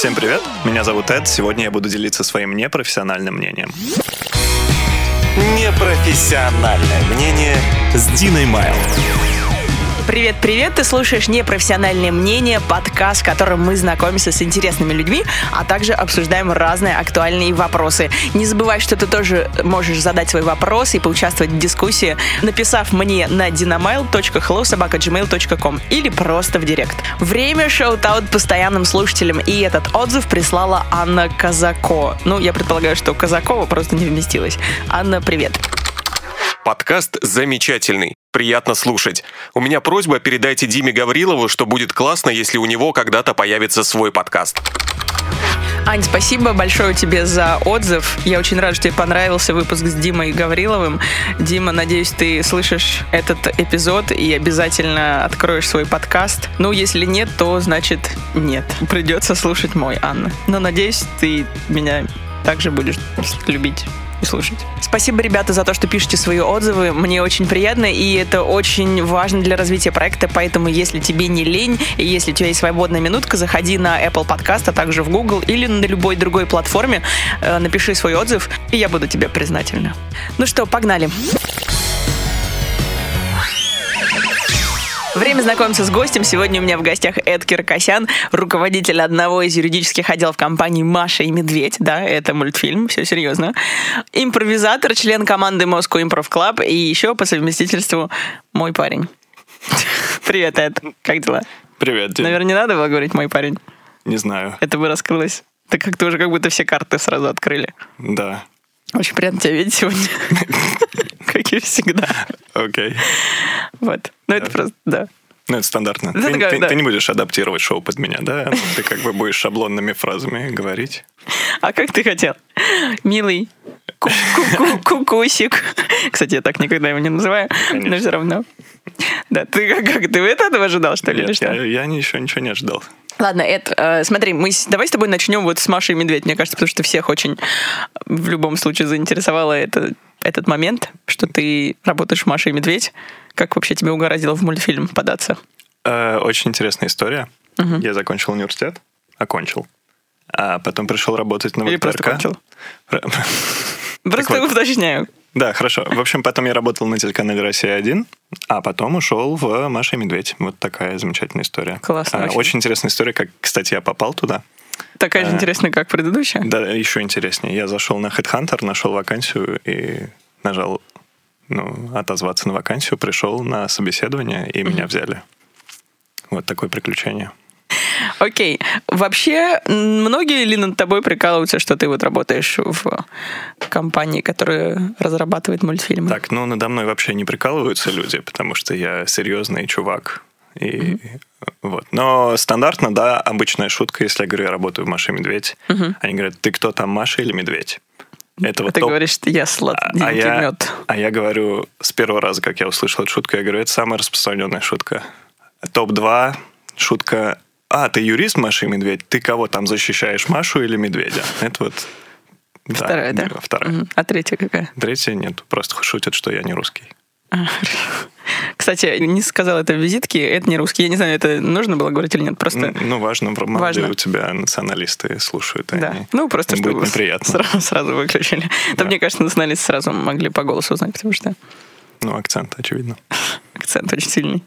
Всем привет, меня зовут Эд. Сегодня я буду делиться своим непрофессиональным мнением. Непрофессиональное мнение с Диной Майл. Привет-привет, ты слушаешь «Непрофессиональное мнение», подкаст, в котором мы знакомимся с интересными людьми, а также обсуждаем разные актуальные вопросы. Не забывай, что ты тоже можешь задать свой вопрос и поучаствовать в дискуссии, написав мне на dinamail.hellosobaka.gmail.com или просто в директ. Время шоу-таут постоянным слушателям, и этот отзыв прислала Анна Казако. Ну, я предполагаю, что Казакова просто не вместилась. Анна, привет. Подкаст замечательный. Приятно слушать. У меня просьба, передайте Диме Гаврилову, что будет классно, если у него когда-то появится свой подкаст. Ань, спасибо большое тебе за отзыв. Я очень рад, что тебе понравился выпуск с Димой Гавриловым. Дима, надеюсь, ты слышишь этот эпизод и обязательно откроешь свой подкаст. Ну, если нет, то значит нет. Придется слушать мой, Анна. Но надеюсь, ты меня также будешь любить и слушать. Спасибо, ребята, за то, что пишете свои отзывы. Мне очень приятно, и это очень важно для развития проекта, поэтому если тебе не лень, и если у тебя есть свободная минутка, заходи на Apple Podcast, а также в Google или на любой другой платформе, э, напиши свой отзыв, и я буду тебе признательна. Ну что, погнали. Время знакомиться с гостем. Сегодня у меня в гостях Эд Киркосян, руководитель одного из юридических отделов компании «Маша и Медведь». Да, это мультфильм, все серьезно. Импровизатор, член команды Moscow Improv Club и еще по совместительству мой парень. Привет, Эд. Как дела? Привет, Дим. Наверное, не надо было говорить «мой парень». Не знаю. Это бы раскрылось. Так как-то уже как будто все карты сразу открыли. Да. Очень приятно тебя видеть сегодня. Как и всегда. Окей. Вот. Ну, это просто, да. Ну, это стандартно. Да, ты, такая, ты- да. ты не будешь адаптировать шоу под меня, да? Ты как бы будешь шаблонными фразами говорить. А как ты хотел? Милый ку- ку- ку- кукусик. Кстати, я так никогда его не называю, но все равно. Да, ты как, ты этого ожидал, что ли, или Нет, что? я, я еще ничего не ожидал. Ладно, Эд, э, смотри, мы с- давай с тобой начнем вот с Машей и Медведь, мне кажется, потому что всех очень в любом случае заинтересовало это, этот момент, что ты работаешь в Маше и Медведь. Как вообще тебе угораздило в мультфильм податься? Э, очень интересная история. Я закончил университет, окончил. А потом пришел работать на Или просто ВТРК. кончил? Про- Просто уточняю. Да, хорошо. В общем, потом я работал на телеканале «Россия-1», а потом ушел в «Маша и Медведь». Вот такая замечательная история. Классно, А, очень. Очень интересная история, как, кстати, я попал туда. Такая же А. интересная, как предыдущая. Да, еще интереснее. Я зашел на Headhunter, нашел вакансию и нажал ну, отозваться на вакансию, пришел на собеседование, и меня взяли. Вот такое приключение. Окей. Вообще, многие ли над тобой прикалываются, что ты вот работаешь в компании, которая разрабатывает мультфильмы? Так, ну, надо мной вообще не прикалываются люди, потому что я серьезный чувак. И вот. Но стандартно, да, обычная шутка, если я говорю, я работаю в Маша и Медведь. Они говорят, ты кто там, Маша или Медведь? Это А вот ты топ- говоришь, что я А, сладкий а я, мед. а я говорю, с первого раза, как я услышал эту шутку, я говорю, это самая распространенная шутка. Топ-2 шутка. А, ты юрист, Маша и Медведь? Ты кого там защищаешь, Машу или Медведя? Это вот... да, Вторая, да? Вторая. Мгм. А третья какая? Третья нет, просто шутят, что я не русский. Кстати, не сказал это в визитке, это не русский. Я не знаю, это нужно было говорить или нет, просто... Ну, важно, молодые Важно. у тебя националисты слушают. Да, они- ну просто чтобы будет неприятно. Сразу, сразу выключили. Да. Там, мне кажется, националисты сразу могли по голосу узнать, потому что Ну, акцент, очевидно. акцент очень сильный.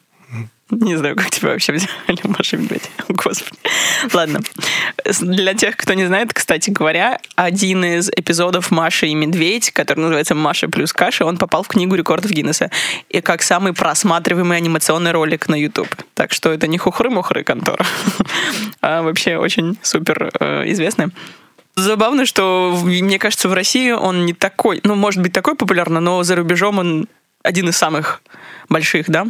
Не знаю, как тебя вообще взяли, Маша Медведь. Господи. Ладно. Для тех, кто не знает, кстати говоря, один из эпизодов Маши и Медведь, который называется «Маша плюс каша», он попал в книгу рекордов Гиннесса. И как самый просматриваемый анимационный ролик на YouTube. Так что это не хухры-мухры контора, а вообще очень супер э, известный. Забавно, что мне кажется, в России он не такой, ну, может быть, такой популярный, но за рубежом он один из самых больших, да?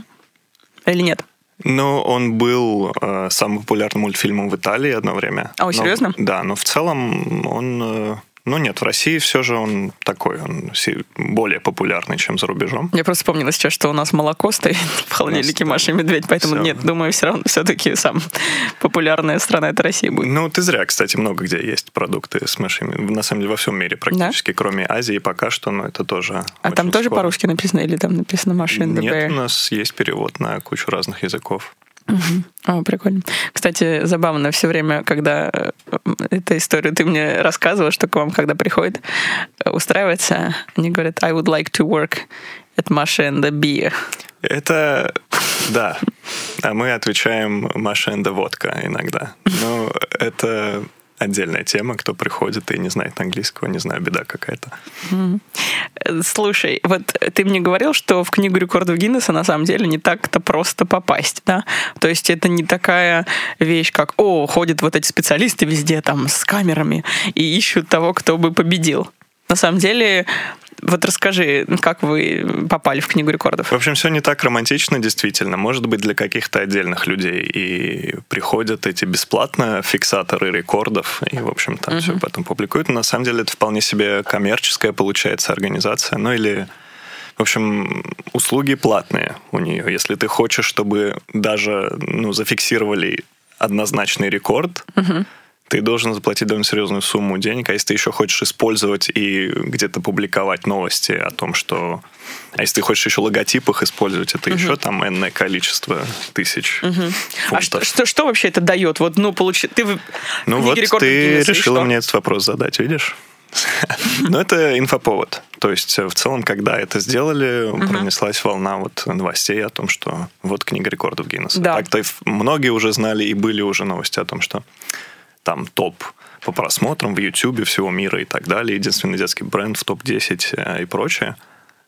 Или нет? Ну, он был э, самым популярным мультфильмом в Италии одно время. Но- серьезно? да, но в целом он... э, ну нет, в России все же он такой, он более популярный, чем за рубежом. Я просто вспомнила сейчас, что у нас молоко стоит в холодильнике Маша и Медведь, поэтому всё. нет, думаю, все равно все-таки самая популярная страна это Россия будет. Ну, ты зря, кстати, много где есть продукты с машинами. На самом деле, во всем мире практически, кроме Азии пока что, но это тоже А там тоже скоро. по-русски написано или там написано Маша Нет, у нас есть перевод на кучу разных языков. О, прикольно. Кстати, забавно все время, когда э, эта история ты мне рассказывала, что к вам, когда приходит э, устраиваться, они говорят, I would like to work at Masha and the Beer. Это, да. А мы отвечаем Маша and the водка иногда. Ну, это отдельная тема, кто приходит и не знает английского, не знаю, беда какая-то. Слушай, вот ты мне говорил, что в книгу рекордов Гиннесса на самом деле не так-то просто попасть, да? То есть это не такая вещь, как, о, ходят вот эти специалисты везде там с камерами и ищут того, кто бы победил. На самом деле вот расскажи, как вы попали в Книгу рекордов? В общем, все не так романтично, действительно. Может быть, для каких-то отдельных людей. И приходят эти бесплатно фиксаторы рекордов, и, в общем, там uh-huh. все потом публикуют. Но на самом деле это вполне себе коммерческая, получается, организация. Ну или в общем, услуги платные у нее. Если ты хочешь, чтобы даже ну, зафиксировали однозначный рекорд, uh-huh ты должен заплатить довольно серьезную сумму денег, а если ты еще хочешь использовать и где-то публиковать новости о том, что... А если ты хочешь еще логотип их использовать, это угу. еще там энное количество тысяч угу. А что, что, что вообще это дает? Вот, ну, получи... Ты ну вот ты решила мне этот вопрос задать, видишь? Ну, это инфоповод. То есть, в целом, когда это сделали, пронеслась волна вот новостей о том, что вот книга рекордов Гиннесса. Да. Так-то многие уже знали и были уже новости о том, что там топ по просмотрам в YouTube всего мира и так далее, единственный детский бренд в топ-10 э, и прочее.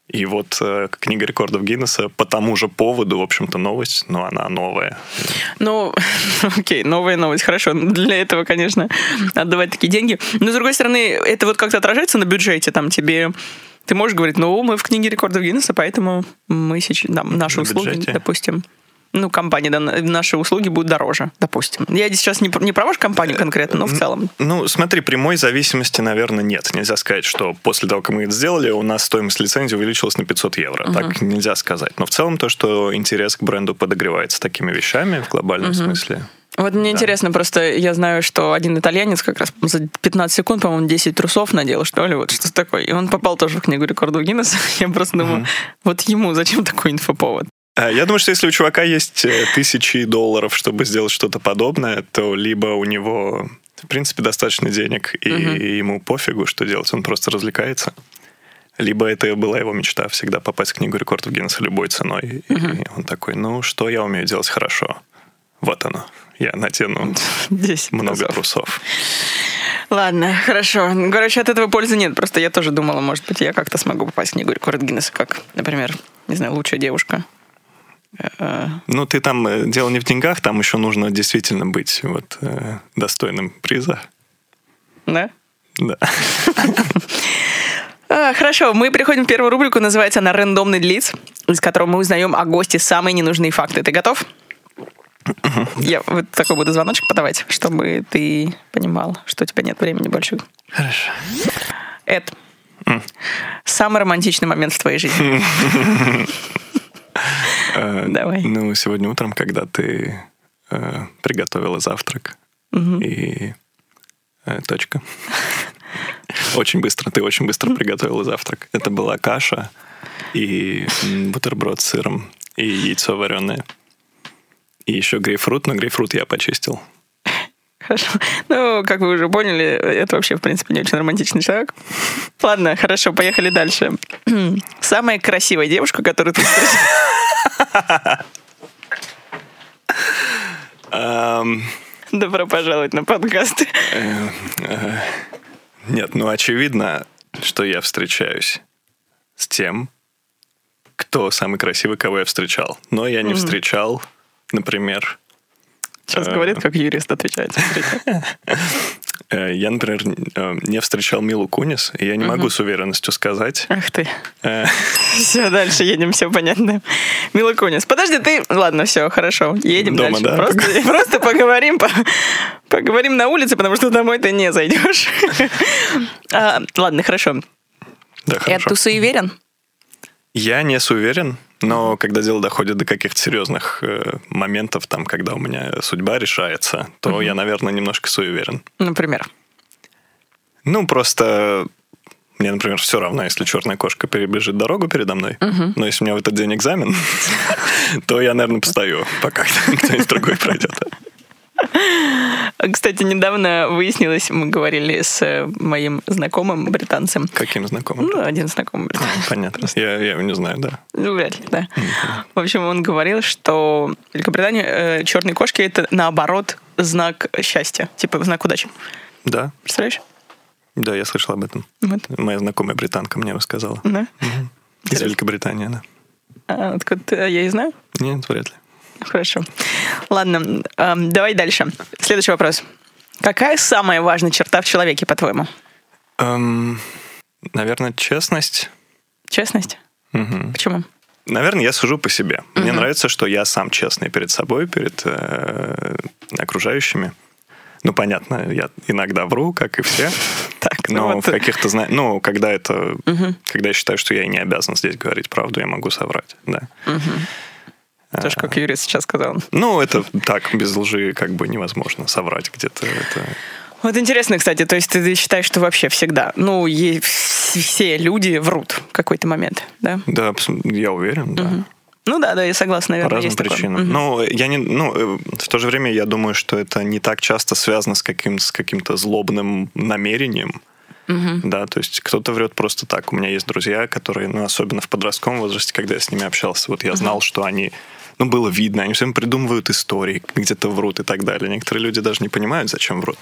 И вот э, книга рекордов Гиннесса по тому же поводу, в общем-то, новость, но она новая. Ну, окей, новая новость, хорошо. Для этого, конечно, отдавать такие деньги. Но, с другой стороны, это вот как-то отражается на бюджете, там тебе... Ты можешь говорить, ну, мы в книге рекордов Гиннесса, поэтому мы сейчас, там, наши на услуги, бюджете. допустим, ну, компании, да, наши услуги будут дороже, допустим. Я сейчас не, не про вашу компанию конкретно, но в целом. Ну, смотри, прямой зависимости, наверное, нет. Нельзя сказать, что после того, как мы это сделали, у нас стоимость лицензии увеличилась на 500 евро. Угу. Так нельзя сказать. Но в целом то, что интерес к бренду подогревается такими вещами в глобальном угу. смысле, вот мне да. интересно, просто я знаю, что один итальянец как раз за 15 секунд, по-моему, 10 трусов надел, что ли, вот что такое. И он попал тоже в книгу рекордов Гиннесса. Я просто думаю, вот ему зачем такой инфоповод? А, я думаю, что если у чувака есть э, тысячи долларов, чтобы сделать что-то подобное, то либо у него, в принципе, достаточно денег, и угу. ему пофигу, что делать, он просто развлекается. Либо это была его мечта всегда попасть в книгу рекордов Гиннесса любой ценой. Угу. И он такой, ну, что я умею делать хорошо? Вот оно. Я натяну 10 много трусов. трусов. Ладно, хорошо. Короче, от этого пользы нет. Просто я тоже думала, может быть, я как-то смогу попасть в книгу рекордов Гиннесса, как, например, не знаю, лучшая девушка ну, ты там, э, дело не в деньгах, там еще нужно действительно быть вот э, достойным приза. Да? Да. А, хорошо, мы переходим в первую рубрику, называется она «Рандомный лиц», из которого мы узнаем о госте самые ненужные факты. Ты готов? Я вот такой буду звоночек подавать, чтобы ты понимал, что у тебя нет времени больше. Хорошо. Эд, самый романтичный момент в твоей жизни. Э, Давай. Ну, сегодня утром, когда ты э, приготовила завтрак и э, точка. Очень быстро, ты очень быстро приготовила завтрак. Это была каша и бутерброд с сыром и яйцо вареное. И еще грейпфрут, но грейпфрут я почистил. Хорошо. Ну, как вы уже поняли, это вообще, в принципе, не очень романтичный человек. Ладно, хорошо, поехали дальше. Самая красивая девушка, которую ты встретил. Добро пожаловать на подкаст. Э, э, нет, ну очевидно, что я встречаюсь с тем, кто самый красивый, кого я встречал. Но я не встречал, например, Сейчас говорит, как юрист отвечает. Э, я, например, э, не встречал Милу Кунис, и я не могу с уверенностью сказать. Ах ты. Э. Все, дальше едем, все понятно. Мила Кунис. Подожди, ты... Ладно, все, хорошо, едем Дома, дальше. Да? Просто, просто поговорим, по... поговорим на улице, потому что домой ты не зайдешь. а, ладно, хорошо. Да, хорошо. ты суеверен? Я не суеверен. Но когда дело доходит до каких-то серьезных э, моментов, там, когда у меня судьба решается, то угу. я, наверное, немножко суеверен. Например? Ну, просто Мне, например, все равно, если черная кошка перебежит дорогу передо мной, но если у меня в этот день экзамен, то я, наверное, постою, пока кто-нибудь другой пройдет. Кстати, недавно выяснилось, мы говорили с э, моим знакомым британцем. Каким знакомым? Ну, один знакомый британец. Понятно. Я, я его не знаю, да. Ну, вряд ли, да. В общем, он говорил, что Великобритания э, черные кошки это наоборот знак счастья, типа знак удачи. Да. Представляешь? Да, я слышал об этом. Вот. Моя знакомая британка мне рассказала. Да? Из Интересно. Великобритании, да. А, откуда ты- я и знаю? Нет, вряд ли. Хорошо. Ладно, эм, давай дальше. Следующий вопрос. Какая самая важная черта в человеке, по-твоему? Эм, наверное, честность. Честность? Мгм. Почему? Наверное, я сужу по себе. Мне нравится, что я сам честный перед собой, перед э, окружающими. Ну, понятно, я иногда вру, как и все. Так, ну Но вот. в каких-то, зна- ну, когда это, когда я считаю, что я и не обязан здесь говорить правду, я могу соврать, да. Тоже как Юрий сейчас сказал. Ну, это так, без лжи как бы невозможно соврать где-то. Это... Вот интересно, кстати, то есть ты считаешь, что вообще всегда, ну, все люди врут в какой-то момент, да? Да, я уверен, да. Ну да, да, я согласна, По наверное, разным есть такое. причинам. Мгм. Ну, я не, ну, э, в то же время я думаю, что это не так часто связано с, каким, с каким-то злобным намерением. Да, то есть кто-то врет просто так. У меня есть друзья, которые, ну, особенно в подростковом возрасте, когда я с ними общался, вот я знал, что они, ну, было видно, они все время придумывают истории, где-то врут и так далее. Некоторые люди даже не понимают, зачем врут.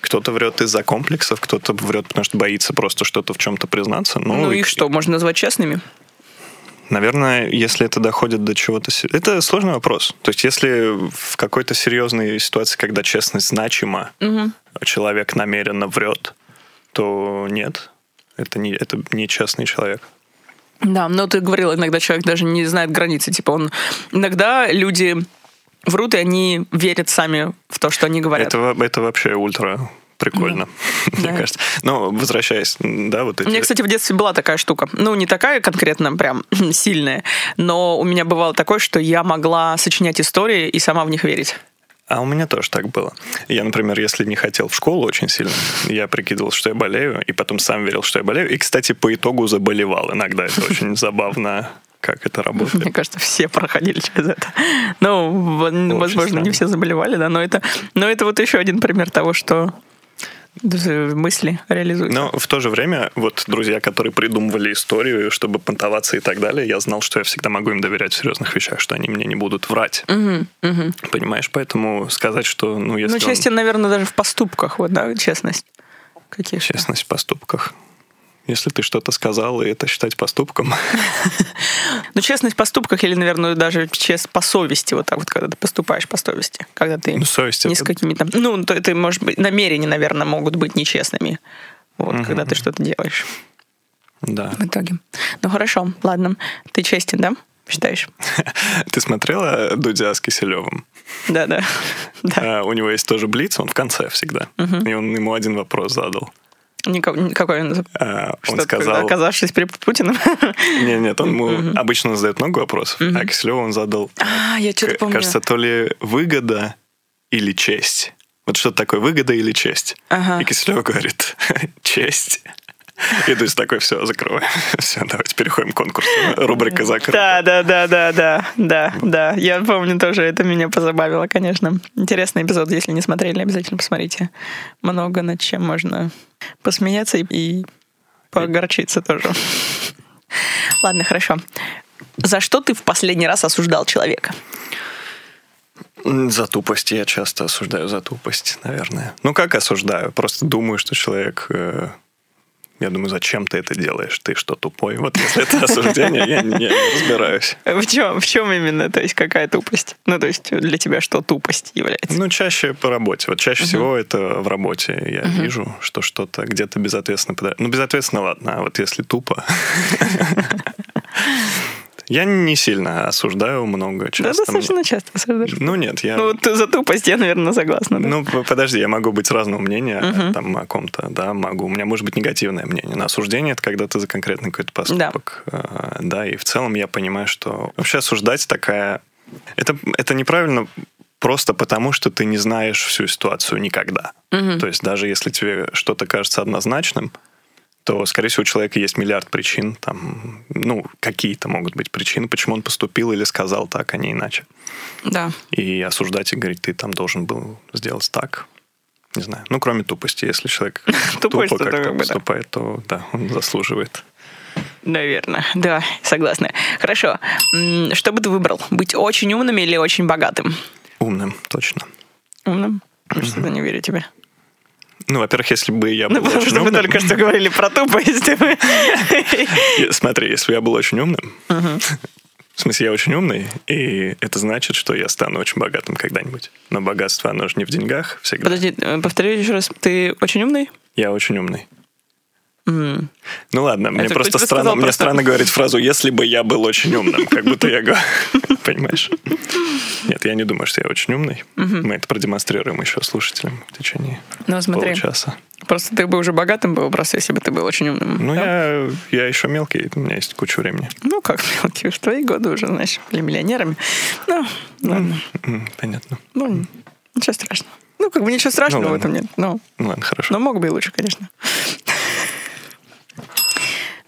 Кто-то врет из-за комплексов, кто-то врет, потому что боится просто что-то в чем-то признаться. Ну, Ну и их что, можно назвать честными? Наверное, если это доходит до чего-то... Это сложный вопрос. То есть если в какой-то серьезной ситуации, когда честность значима, человек намеренно врет, то нет. Это не, это не честный человек. Да, но ты говорил, иногда человек даже не знает границы. Типа он... Иногда люди врут, и они верят сами в то, что они говорят. Это, это вообще ультра прикольно, мне Да. кажется. Но возвращаясь, да, вот эти... У меня, кстати, в детстве была такая штука. Ну, не такая конкретно прям сильная, но у меня бывало такое, что я могла сочинять истории и сама в них верить. А у меня тоже так было. Я, например, если не хотел в школу очень сильно, я прикидывал, что я болею, и потом сам верил, что я болею. И, кстати, по итогу заболевал. Иногда это очень забавно, как это Мне работает. кажется, все проходили через это. Ну, в- возможно, странно. не все заболевали, да, но это, но это вот еще один пример того, что мысли реализуются. Но в то же время, вот друзья, которые придумывали историю, чтобы понтоваться и так далее, я знал, что я всегда могу им доверять в серьезных вещах, что они мне не будут врать. Понимаешь? Поэтому сказать, что, ну, если Ну, он- части, наверное, даже в поступках, вот, да, честность. Какие честность в поступках. Если ты что-то сказал, и это считать поступком, Ну, честность в поступках или, наверное, даже честь по совести, вот так вот, когда ты поступаешь по совести, когда ты ну, совесть не это- с какими-то... Ну, то это, может быть, намерения, наверное, могут быть нечестными, вот, когда ты что-то делаешь Да. в итоге. Ну, хорошо, ладно. Ты честен, да? Считаешь? Ты смотрела Дудя с Киселевым? Да-да. Да. А, у него есть тоже блиц, он в конце всегда. И он ему один вопрос задал. Никак- Какой он? А, он сказал... оказавшись при Путиным? Нет, нет, он ему обычно он задает много вопросов, а Киселеву он задал, А, я к- помню. кажется, то ли выгода или честь. Вот что такое выгода или честь? Ага. И Киселев говорит, честь. И то есть такой, все, закрываем. Все, давайте переходим к конкурсу. Рубрика закрыта. Да, да, да, да, да, да, да. Я помню тоже, это меня позабавило, конечно. Интересный эпизод, если не смотрели, обязательно посмотрите. Много над чем можно посмеяться и, и погорчиться тоже. Ладно, хорошо. За что ты в последний раз осуждал человека? За тупость я часто осуждаю за тупость, наверное. Ну, как осуждаю? Просто думаю, что человек... Я думаю, зачем ты это делаешь? Ты что, тупой? Вот если это осуждение, я не, разбираюсь. В чем, в чем именно? То есть какая тупость? Ну, то есть для тебя что тупость является? Ну, чаще по работе. Вот чаще всего это в работе. Я вижу, что что-то где-то безответственно. Ну, безответственно, ладно, а вот если тупо... Я не сильно осуждаю много Да, часто. достаточно часто осуждаешь. Ну, нет, я... Ну, вот за тупость я, наверное, согласна. да. Ну, подожди, я могу быть разного мнения э, там, о ком-то, да, могу. У меня может быть негативное мнение. Но осуждение это когда ты за конкретный какой-то поступок. э, Да. и в целом я понимаю, что вообще осуждать такая... Это, это неправильно просто потому, что ты не знаешь всю ситуацию никогда. То есть даже если тебе что-то кажется однозначным, то, скорее всего, у человека есть миллиард причин, там, ну, какие-то могут быть причины, почему он поступил или сказал так, а не иначе. Да. И осуждать и говорить, ты там должен был сделать так, не знаю. Ну, кроме тупости, если человек тупо как-то поступает, то да, он заслуживает. Наверное, да, согласна. Хорошо. Что бы ты выбрал? Быть очень умным или очень богатым? Умным, точно. Умным? Что-то не верю тебе. Ну, во-первых, если бы я был Ну, потому очень что мы умным... только что говорили про тупость. Е- Смотри, если бы я был очень умным, в смысле, я очень умный, и это значит, что я стану очень богатым когда-нибудь. Но богатство, оно же не в деньгах всегда. Подожди, э, повтори еще раз. Ты очень умный? Я очень умный. М. Ну ладно, мне Это просто странно, мне просто? странно говорить фразу «если бы я был очень умным», как будто я говорю, понимаешь? Нет, я не думаю, что я очень умный. Мы это продемонстрируем еще слушателям в течение Ну, смотри. получаса. Просто ты бы уже богатым был, просто если бы ты был очень умным. Ну, да? я, я еще мелкий, у меня есть куча времени. Ну, как мелкие, в твои годы уже, знаешь, были миллионерами. Ну, ладно. Понятно. Ну, ничего страшного. Ну, как бы ничего страшного Ну, в этом нет. Ну, Ну ладно, хорошо. но мог бы и лучше, конечно.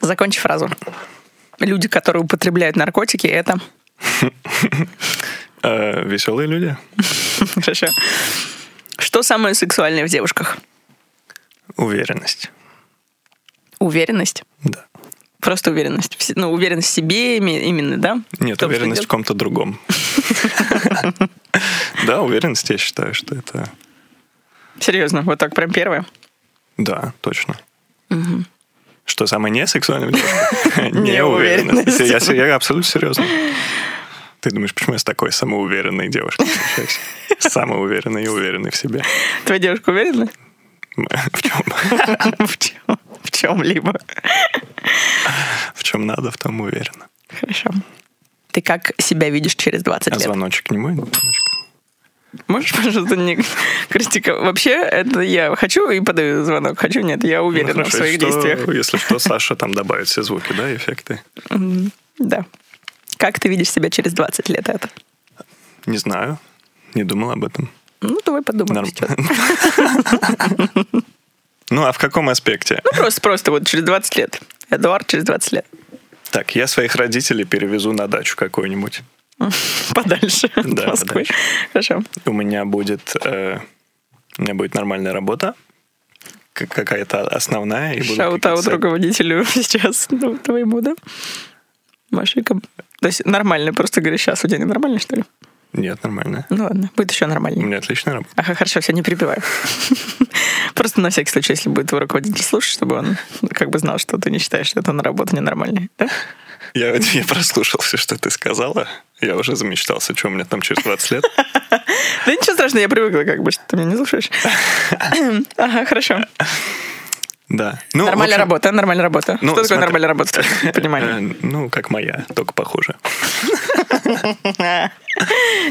Закончи фразу. Люди, которые употребляют наркотики, это... Э, веселые люди? Хорошо. Что самое сексуальное в девушках? Уверенность. Уверенность. Да. Просто уверенность. Ну, уверенность в себе име- именно, да? Нет, том, уверенность в ком-то другом. Да, уверенность, я считаю, что это... Серьезно, вот так прям первое? Да, точно. Что самое не сексуальное в девушках? Неуверенность. Я, абсолютно серьезно. Ты думаешь, почему я с такой самоуверенной девушкой встречаюсь? Самоуверенной и уверенной в себе. Твоя девушка уверена? В чем? В чем? В чем-либо. В чем надо, в том уверена. Хорошо. Ты как себя видишь через 20 А лет? звоночек не мой? Можешь, пожалуйста, не... Кристика, вообще, это я хочу и подаю звонок, хочу, нет, я Ну, уверена в хорошо, своих если действиях. что- Если что, Саша там добавит все звуки, да, эффекты. Да. Как ты видишь себя через 20 лет это? Не знаю, не думал об этом. Ну, давай подумаем Норм. сейчас. Ну, а в каком аспекте? Ну, просто, просто вот через 20 лет. Эдуард через 20 лет. Так, я своих родителей перевезу на дачу какую-нибудь. Подальше от Да, Москвы. подальше. Хорошо. У меня будет, э, у меня будет нормальная работа, какая-то основная. И Shout-out руководителю сейчас, ну, твоему, да? Машика. То есть нормально, просто говорю, сейчас у тебя нормально, что ли? Нет, нормально. Ну ладно, будет еще У нормальнее. меня отличная работа. Ага, хорошо, все, не перебивай. Просто на всякий случай, если будет твой руководитель слушать, чтобы он как бы знал, что ты не считаешь, что это на работа ненормальная. Да? Я, я прослушал все, что ты сказала. Я уже замечтался, что у меня там через 20 лет. Да ничего страшного, я привыкла, как бы, что ты меня не слушаешь. Ага, хорошо. Да. Ну, Нормальная общем, работа, нормальная работа. Ну, Что такое смотри. нормальная работа? Понимание. э, Ну, как моя, только похуже.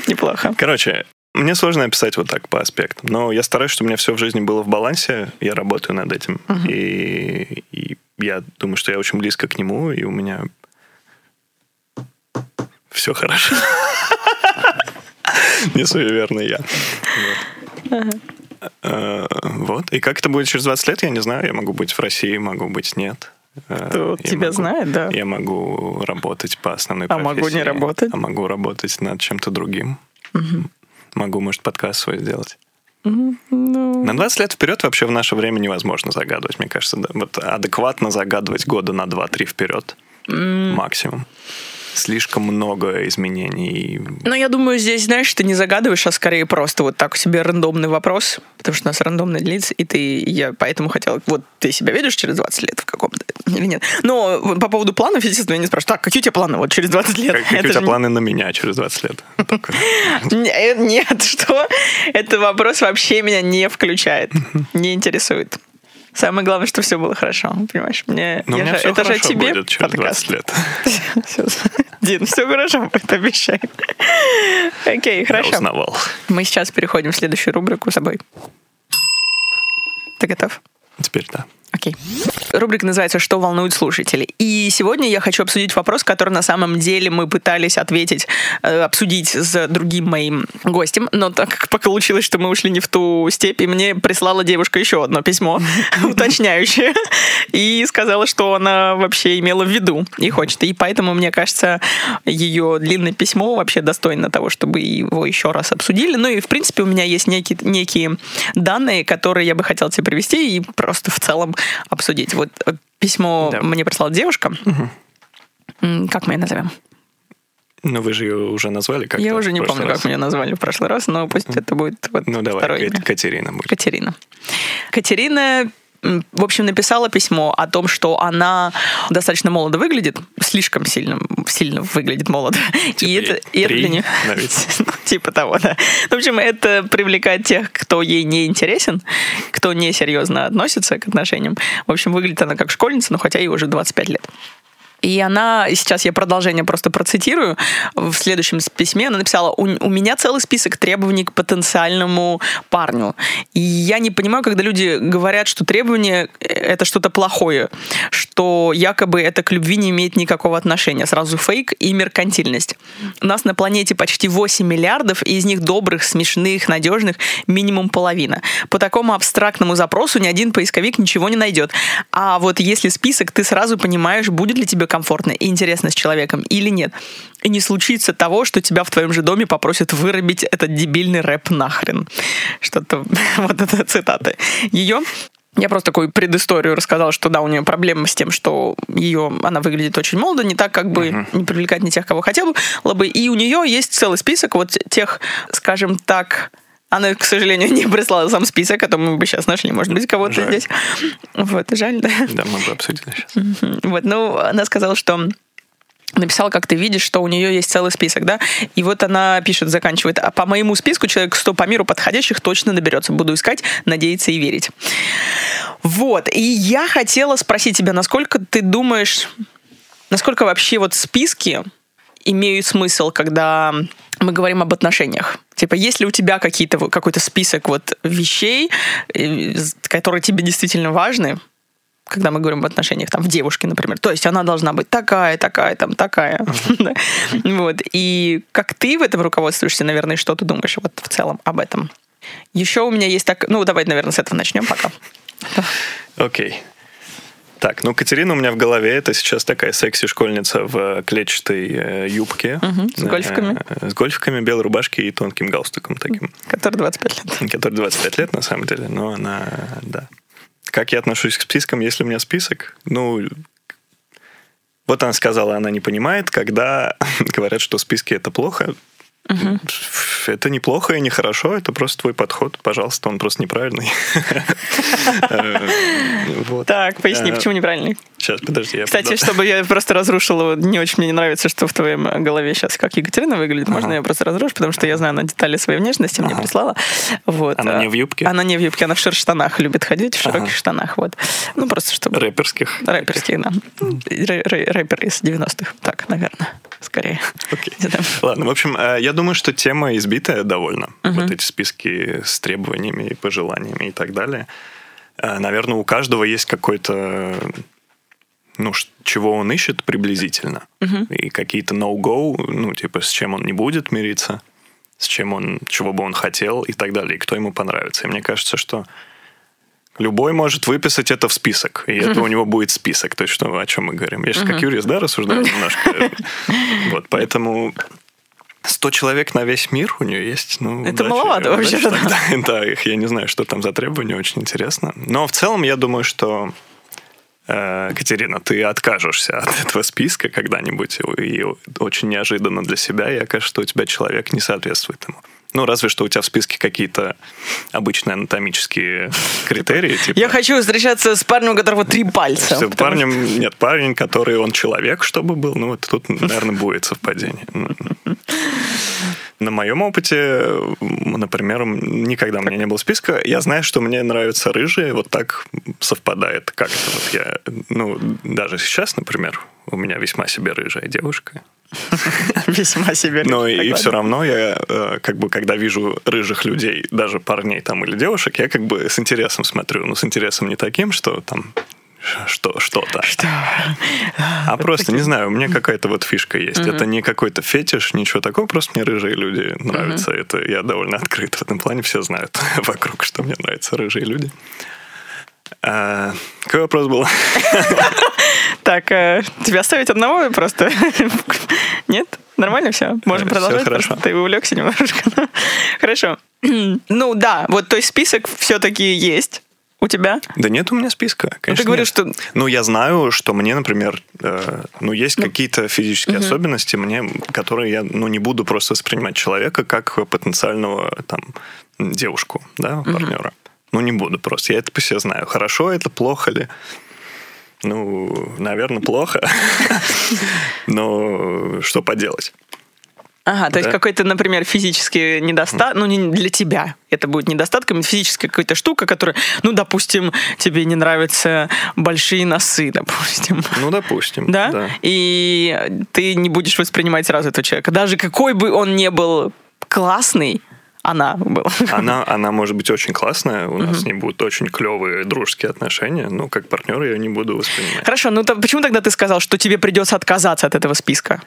Неплохо. Короче, мне сложно описать вот так по аспектам, но я стараюсь, чтобы у меня все в жизни было в балансе, я работаю над этим, и, и я думаю, что я очень близко к нему, и у меня все хорошо. Не суеверный я. Вот. Э, Вот. И как это будет через 20 лет, я не знаю. Я могу быть в России, могу быть нет. Э, Кто я тебя могу- знает, да. Я могу работать по основной А могу профессии. не работать. А могу работать над чем-то другим. Могу, может, подкаст свой сделать. Ну, На 20 лет вперед вообще в наше время невозможно загадывать, мне кажется. Да. Вот адекватно загадывать года на 2-3 вперед. Максимум. Слишком много изменений. Ну, я думаю, здесь, знаешь, ты не загадываешь, а скорее просто вот так себе рандомный вопрос, потому что у нас рандомный лиц, и ты, я поэтому хотела, вот ты себя видишь через 20 лет в каком-то или нет? Но по поводу планов, естественно, я не спрашиваю, так, какие у тебя планы вот через 20 лет? Как- Какие Это у тебя же- планы на меня через 20 лет? Э, Нет, что? Это вопрос вообще меня не включает, не интересует. Самое главное, что все было хорошо, понимаешь? Мне, Но у я меня же- все это же о тебе будет через подкаст. 20 лет. Дин, все хорошо будет, обещаю. Окей, Я хорошо. узнавал. Мы сейчас переходим в следующую рубрику с собой. Ты готов? Теперь да. Окей. Рубрика называется «Что волнует слушателей?». И сегодня я хочу обсудить вопрос, который на самом деле мы пытались ответить, э, обсудить с другим моим гостем, но так как получилось, что мы ушли не в ту степь, и мне прислала девушка еще одно письмо, уточняющее, и сказала, что она вообще имела в виду и хочет. И поэтому, мне кажется, ее длинное письмо вообще достойно того, чтобы его еще раз обсудили. Ну и, в принципе, у меня есть некие, некие данные, которые я бы хотела тебе привести и просто в целом обсудить. Вот э, письмо да. мне прислала девушка. Угу. Как мы ее назовем? Ну, вы же ее уже назвали как Я уже не помню, раз. как ее назвали в прошлый раз, но пусть это будет вот Ну, давай. Катерина будет. Катерина. Катерина в общем, написала письмо о том, что она достаточно молодо выглядит, слишком сильно, сильно выглядит молодо. Типа и это, и это для нее... Типа того, да. В общем, это привлекает тех, кто ей не интересен, кто не серьезно относится к отношениям. В общем, выглядит она как школьница, но хотя ей уже 25 лет. И она, сейчас я продолжение просто процитирую, в следующем письме она написала, у, у меня целый список требований к потенциальному парню. И я не понимаю, когда люди говорят, что требования — это что-то плохое, что якобы это к любви не имеет никакого отношения. Сразу фейк и меркантильность. У нас на планете почти 8 миллиардов, и из них добрых, смешных, надежных минимум половина. По такому абстрактному запросу ни один поисковик ничего не найдет. А вот если список, ты сразу понимаешь, будет ли тебе комфортно и интересно с человеком или нет. И не случится того, что тебя в твоем же доме попросят вырубить этот дебильный рэп нахрен. Что-то, вот это цитаты. Ее я просто такую предысторию рассказала, что да, у нее проблема с тем, что ее, она выглядит очень молодо, не так, как бы uh-huh. не привлекать не тех, кого хотела бы. И у нее есть целый список вот тех, скажем так, она, к сожалению, не прислала сам список, а то мы бы сейчас нашли, может быть, кого-то жаль. здесь. Вот, жаль, да. Да, мы бы обсудили сейчас. Вот, ну, она сказала, что написала, как ты видишь, что у нее есть целый список, да, и вот она пишет, заканчивает, а по моему списку человек 100 по миру подходящих точно наберется, буду искать, надеяться и верить. Вот, и я хотела спросить тебя, насколько ты думаешь, насколько вообще вот списки имеют смысл, когда мы говорим об отношениях. Типа, есть ли у тебя какие-то, какой-то список вот вещей, э, которые тебе действительно важны, когда мы говорим об отношениях, там, в девушке, например. То есть она должна быть такая, такая, там, такая. Вот. И как ты в этом руководствуешься, наверное, что ты думаешь вот в целом об этом? Еще у меня есть так... Ну, давай, наверное, с этого начнем пока. Окей. Так, ну Катерина у меня в голове это сейчас такая секси-школьница в клетчатой э, юбке. Угу, с гольфиками. Э, с гольфиками, белой рубашке и тонким галстуком таким. Который 25 лет. Который 25 лет, на самом деле, но она, да. Как я отношусь к спискам, если у меня список? Ну, вот она сказала, она не понимает, когда говорят, что списки это плохо. Угу. Это неплохо и нехорошо, это просто твой подход. Пожалуйста, он просто неправильный. Э, так, поясни, э, почему неправильный? Сейчас, подожди. Кстати, чтобы я просто разрушила, не очень мне не нравится, что в твоей голове сейчас как Екатерина выглядит. Можно я просто разрушу, потому что я знаю на детали своей внешности, мне прислала. Вот. Она не в юбке? Она не в юбке, она в шерштанах любит ходить, в широких штанах. Вот. Ну, просто чтобы... Рэперских? Рэперских, да. Рэпер из 90-х. Так, наверное, скорее. Окей. Ладно, в общем, э, я думаю, что тема избитая довольно. Угу. Вот эти списки с требованиями и пожеланиями и так далее. Э, Наверное, у каждого есть какой-то ну, чего он ищет приблизительно. Угу. И какие-то no-go, ну, типа, с чем он не будет мириться, с чем он, чего бы он хотел и так далее, и кто ему понравится. И мне кажется, что любой может выписать это в список, и это у него будет список. То есть, что, о чем мы говорим? Я сейчас как юрист, да, рассуждаю немножко. Вот, поэтому 100 человек на весь мир у нее есть. Ну, это удачи, маловато вообще. Да, да, их я не знаю, что там за требования, очень интересно. Но в целом я думаю, что Катерина, ты откажешься от этого списка когда-нибудь, и очень неожиданно для себя, и окажется, что у тебя человек не соответствует ему. Ну, разве что у тебя в списке какие-то обычные анатомические критерии. Типа... Я хочу встречаться с парнем, у которого три пальца. С парнем, нет, парень, который он человек, чтобы был. Ну, вот тут, наверное, будет совпадение. На моем опыте, например, никогда у меня не было списка. Я знаю, что мне нравятся рыжие, вот так совпадает как-то. Вот я, ну, даже сейчас, например, у меня весьма себе рыжая девушка. Весьма себе. Но и все равно я, э, как бы, когда вижу рыжих людей, даже парней там или девушек, я как бы с интересом смотрю. Ну, с интересом не таким, что там что, что-то. Что? А просто, не знаю, у меня какая-то вот фишка есть. Это не какой-то фетиш, ничего такого, просто мне рыжие люди нравятся. Это я довольно открыт в этом плане, все знают вокруг, что мне нравятся рыжие люди. А, какой вопрос был? Так, э, тебя оставить одного просто? Нет? Нормально все? Можем продолжать? Все хорошо. Ты увлекся немножко. Хорошо. Ну да, вот то есть список все-таки есть у тебя? Да нет у меня списка, конечно. Ну, ты говоришь, что... Ну, я знаю, что мне, например, э, ну, есть ну, какие-то физические угу. особенности, мне, которые я, ну, не буду просто воспринимать человека как потенциального, там, девушку, да, партнера. Угу. Ну, не буду просто. Я это по себе знаю. Хорошо это, плохо ли? Ну, наверное, плохо. Но что поделать? Ага, то да. есть какой-то, например, физический недостаток, ну, не для тебя это будет недостатком, физическая какая-то штука, которая, ну, допустим, тебе не нравятся большие носы, допустим. Ну, допустим. Да? да. И ты не будешь воспринимать сразу этого человека. Даже какой бы он ни был классный, она была. Она, она может быть очень классная, у нас с ней будут очень клевые дружеские отношения, но как партнера я не буду воспринимать. Хорошо, ну то, почему тогда ты сказал, что тебе придется отказаться от этого списка?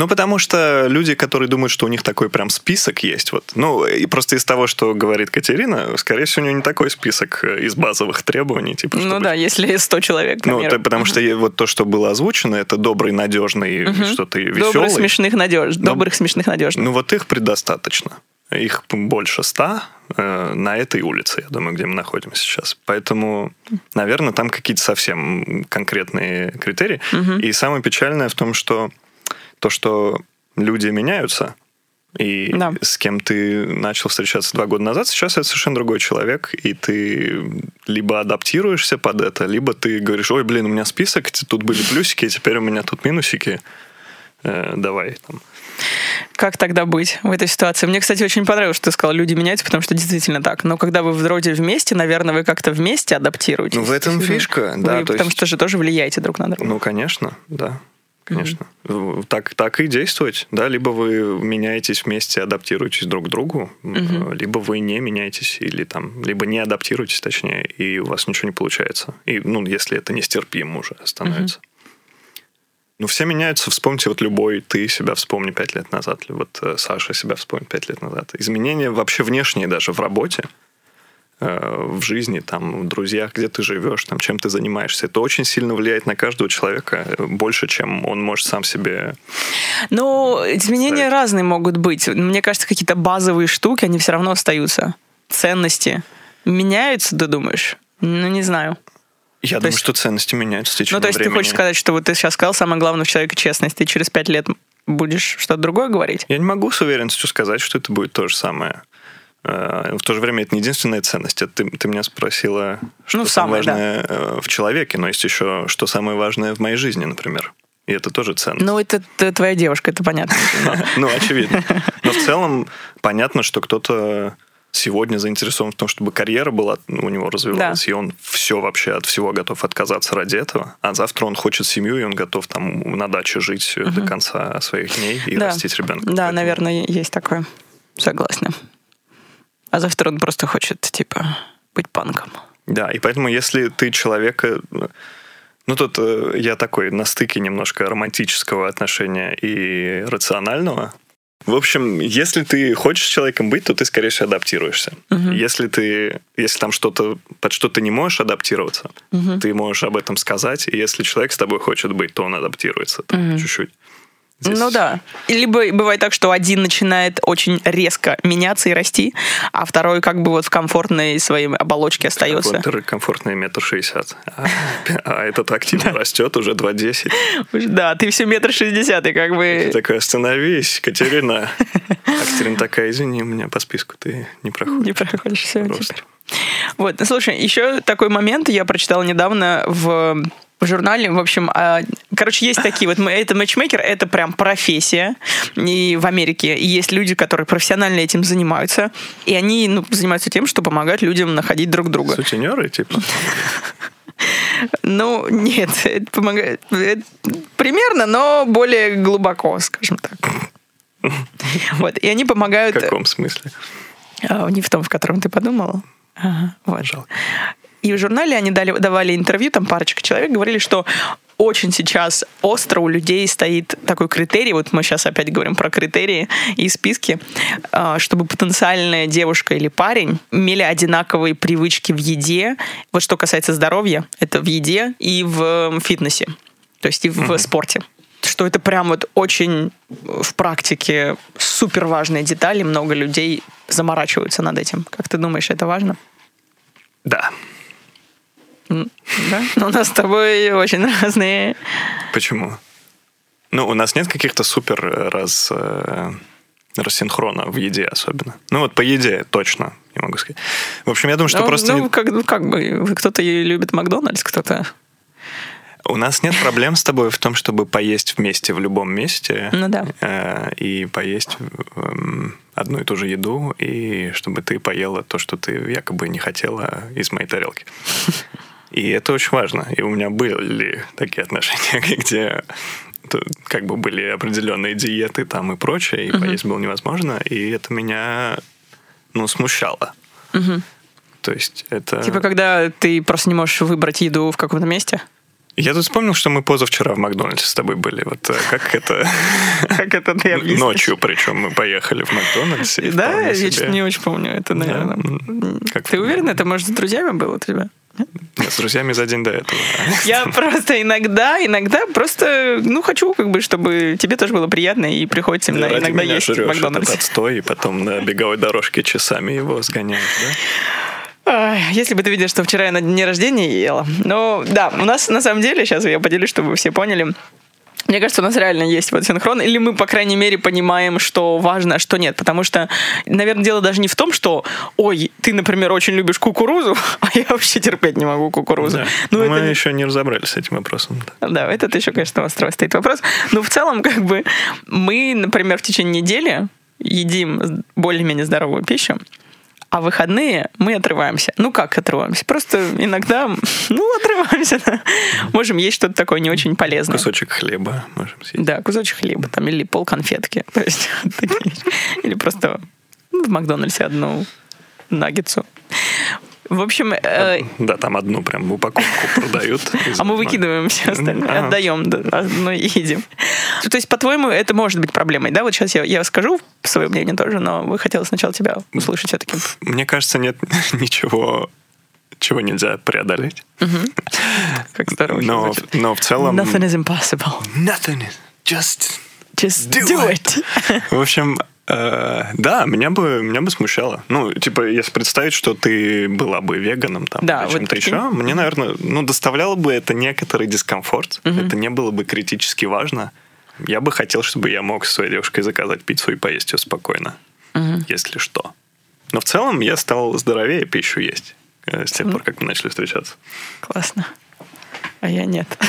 Ну, потому что люди, которые думают, что у них такой прям список есть, вот, ну, и просто из того, что говорит Катерина, скорее всего, у нее не такой список э, из базовых требований, типа, Ну да, если 100 человек, Ну, то, потому что вот то, что было озвучено, это добрый, надежный, угу. что-то веселый. Добрых, смешных, надежных. Добрых, смешных, надежных. Ну, вот их предостаточно. Их больше ста э, на этой улице, я думаю, где мы находимся сейчас. Поэтому, наверное, там какие-то совсем конкретные критерии. Угу. И самое печальное в том, что то, что люди меняются, и да. с кем ты начал встречаться два года назад, сейчас это совершенно другой человек, и ты либо адаптируешься под это, либо ты говоришь, ой, блин, у меня список, тут были плюсики, а теперь у меня тут минусики, э, давай там. Как тогда быть в этой ситуации? Мне, кстати, очень понравилось, что ты сказал, люди меняются, потому что действительно так. Но когда вы вроде вместе, наверное, вы как-то вместе адаптируетесь. Ну, в этом фишка, да. Вы, потому есть... что же тоже влияете друг на друга. Ну, конечно, да конечно. Mm-hmm. Так, так и действовать, да, либо вы меняетесь вместе, адаптируетесь друг к другу, mm-hmm. либо вы не меняетесь, или там, либо не адаптируетесь, точнее, и у вас ничего не получается. И, ну, если это нестерпимо уже становится. Mm-hmm. Ну, все меняются. Вспомните вот любой, ты себя вспомни пять лет назад, вот э, Саша себя вспомнит пять лет назад. Изменения вообще внешние даже в работе, в жизни, там, в друзьях, где ты живешь, там, чем ты занимаешься. Это очень сильно влияет на каждого человека, э, больше, чем он может сам себе... Ну, изменения ставить. разные могут быть. Мне кажется, какие-то базовые штуки, они все равно остаются. Ценности меняются, ты думаешь? Ну, не знаю. Я то думаю, есть... что ценности меняются с течением Ну, то есть времени. ты хочешь сказать, что вот ты сейчас сказал, самое главное в человеке честность. Ты через пять лет будешь что-то другое говорить? Я не могу с уверенностью сказать, что это будет то же самое. Э, в то же время это не единственная ценность. Это ты, ты меня спросила, что ну, самое важное да. Э, в человеке, но есть еще, что самое важное в моей жизни, например. И это тоже ценность. Ну, это, это твоя девушка, это понятно. Ну, очевидно. Но в целом понятно, что кто-то сегодня заинтересован в том, чтобы карьера была у него развивалась, да. и он все вообще от всего готов отказаться ради этого, а завтра он хочет семью, и он готов там на даче жить угу. до конца своих дней и да. растить ребенка. Да, Поэтому... наверное, есть такое. Согласна. А завтра он просто хочет, типа, быть панком. Да, и поэтому если ты человека... Ну, тут э, я такой на стыке немножко романтического отношения и рационального. В общем, если ты хочешь с человеком быть, то ты, скорее всего, адаптируешься. Угу. Если ты, если там что-то, под что ты не можешь адаптироваться, угу. ты можешь об этом сказать, и если человек с тобой хочет быть, то он адаптируется угу. чуть-чуть. Здесь... Ну да. Либо бывает так, что один начинает очень резко меняться и расти, а второй как бы вот в комфортной своей оболочке остается. Комфортный, комфортный метр шестьдесят. А, а этот активно растет уже 2,10. Да, ты все метр шестьдесят, и как бы... Ты такой, остановись, Катерина. А Катерина такая, извини, у меня по списку ты не проходишь. Не проходишь, все. Вот, ну, слушай, еще такой момент я прочитала недавно в в журнале, в общем, а, короче, есть такие вот, это матчмейкер, это прям профессия, и в Америке есть люди, которые профессионально этим занимаются, и они ну, занимаются тем, что помогают людям находить друг друга. Сутенеры, типа? Ну, нет, это помогает это примерно, но более глубоко, скажем так. Вот, и они помогают... В каком смысле? А, не в том, в котором ты подумала. Ага, вот. Жалко. И в журнале они дали, давали интервью, там парочка человек говорили, что очень сейчас остро у людей стоит такой критерий, вот мы сейчас опять говорим про критерии и списки, а, чтобы потенциальная девушка или парень имели одинаковые привычки в еде. Вот что касается здоровья, это в еде и в фитнесе, то есть и в mm-hmm. спорте что это прям вот очень в практике супер важные детали, много людей заморачиваются над этим. Как ты думаешь, это важно? Да. Да? Но у нас с тобой очень разные. Почему? Ну, у нас нет каких-то супер раз, э, рассинхрона в еде особенно. Ну, вот по еде точно, не могу сказать. В общем, я думаю, что ну, просто... Ну, как, ну, как бы, кто-то любит Макдональдс, кто-то... У нас нет проблем с тобой в том, чтобы поесть вместе в любом месте. Ну да. Э, и поесть э, одну и ту же еду, и чтобы ты поела то, что ты якобы не хотела из моей тарелки. И это очень важно. И у меня были такие отношения, где как бы были определенные диеты там и прочее, и uh-huh. поесть было невозможно, и это меня, ну, смущало. Uh-huh. То есть это... Типа, когда ты просто не можешь выбрать еду в каком-то месте? Я тут вспомнил, что мы позавчера в Макдональдсе с тобой были. Вот э, как это... Как это ты объяснишь? Ночью, причем мы поехали в Макдональдс. Да? Я что-то не очень помню это, наверное. Ты уверен, это, может, с друзьями было у тебя? С друзьями за день до этого. Я просто иногда, иногда просто, ну, хочу, как бы, чтобы тебе тоже было приятно, и приходится именно иногда есть в Макдональдсе. отстой, и потом на беговой дорожке часами его сгоняют, да? Если бы ты видел, что вчера я на дне рождения ела. Ну, да, у нас на самом деле, сейчас я поделюсь, чтобы вы все поняли, мне кажется, у нас реально есть вот синхрон, или мы, по крайней мере, понимаем, что важно, а что нет. Потому что, наверное, дело даже не в том, что, ой, ты, например, очень любишь кукурузу, а я вообще терпеть не могу кукурузу. Да. Ну, мы это... еще не разобрались с этим вопросом. Да, этот еще, конечно, острый стоит вопрос. Но в целом, как бы, мы, например, в течение недели едим более-менее здоровую пищу, а в выходные мы отрываемся. Ну как отрываемся? Просто иногда, ну, отрываемся. Можем есть что-то такое не очень полезное. Кусочек хлеба можем съесть. Да, кусочек хлеба там, или пол конфетки. То есть, или просто в Макдональдсе одну наггетсу. В общем... Э... Да, там одну прям упаковку продают. А мы выкидываем все остальное, отдаем, одну и едим. То есть, по-твоему, это может быть проблемой, да? Вот сейчас я, я скажу свое мнение тоже, но вы хотела сначала тебя услышать все-таки. Мне кажется, нет ничего чего нельзя преодолеть. Как здорово. Но, но в целом... Nothing is impossible. Nothing is... Just... Just do, do it. it. В общем, да, меня бы, меня бы смущало. Ну, типа, если представить, что ты была бы веганом там, да, или чем-то еще, мне, наверное, ну, доставляло бы это некоторый дискомфорт. Угу. Это не было бы критически важно. Я бы хотел, чтобы я мог с своей девушкой заказать пиццу и поесть ее спокойно, угу. если что. Но в целом я стал здоровее пищу есть э, с тех пор, как мы начали встречаться. Классно а я нет.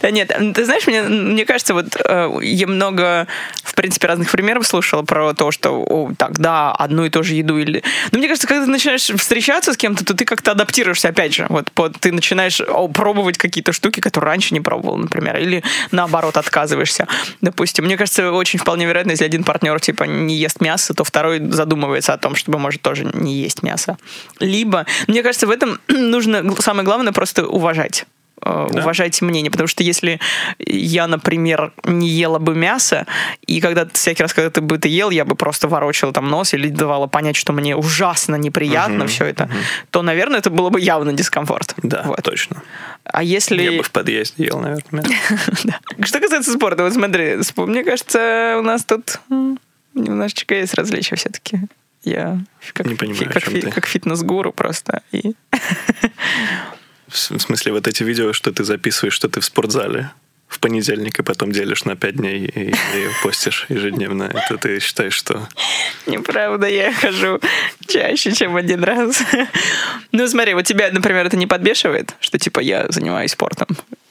Да нет, ты знаешь, мне, мне кажется, вот э, я много, в принципе, разных примеров слушала про то, что так, да, одну и ту же еду или... Но мне кажется, когда ты начинаешь встречаться с кем-то, то ты как-то адаптируешься, опять же, вот ты начинаешь пробовать какие-то штуки, которые раньше не пробовал, например, или наоборот отказываешься. Допустим, мне кажется, очень вполне вероятно, если один партнер типа не ест мясо, то второй задумывается о том, чтобы, может, тоже не есть мясо. Либо, мне кажется, в этом нужно, самое главное, просто просто уважать э, да? уважать мнение, потому что если я, например, не ела бы мясо, и когда всякий раз, когда ты бы ты ел, я бы просто ворочила там нос или давала понять, что мне ужасно неприятно угу, все это, угу. то, наверное, это было бы явно дискомфорт. Да, вот. точно. А если... Я бы в подъезде ел, наверное. Что касается спорта, вот смотри, мне кажется, у нас тут немножечко есть различия все-таки. Я как, не понимаю, как, фи, как фитнес-гуру просто. И... В смысле, вот эти видео, что ты записываешь, что ты в спортзале в понедельник, и потом делишь на пять дней и, и постишь ежедневно. Это ты считаешь, что... Неправда, я хожу Чаще, чем один раз. Ну, смотри, вот тебя, например, это не подбешивает, что типа я занимаюсь спортом,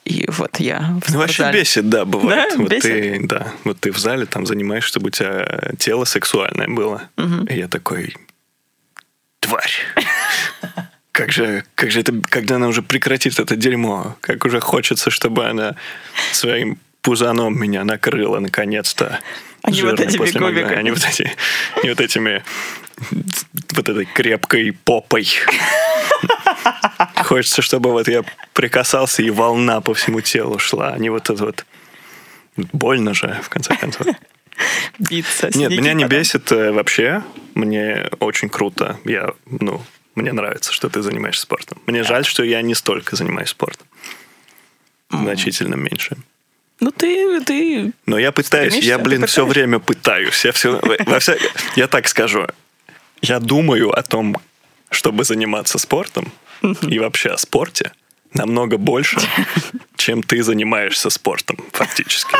и вот я в Ну, вообще бесит, да, бывает. Да? вот Бесит? ты, да, вот ты в зале там занимаешься, чтобы у тебя тело сексуальное было. И я такой, тварь. Как же, как же это, когда она уже прекратит это дерьмо? Как уже хочется, чтобы она своим пузаном меня накрыла наконец-то. А не вот этими кубиками. А не вот, эти, не вот этими вот этой крепкой попой. Хочется, чтобы вот я прикасался, и волна по всему телу шла, а не вот это вот... Больно же, в конце концов. Биться. Нет, меня не потом. бесит э, вообще. Мне очень круто. Я, ну, мне нравится, что ты занимаешься спортом. Мне жаль, что я не столько занимаюсь спортом. Значительно меньше. Ну, ты, ты... Но я пытаюсь, я, блин, все время пытаюсь. Я, все, во вся- я так скажу. Я думаю о том, чтобы заниматься спортом и вообще о спорте намного больше, чем ты занимаешься спортом, фактически.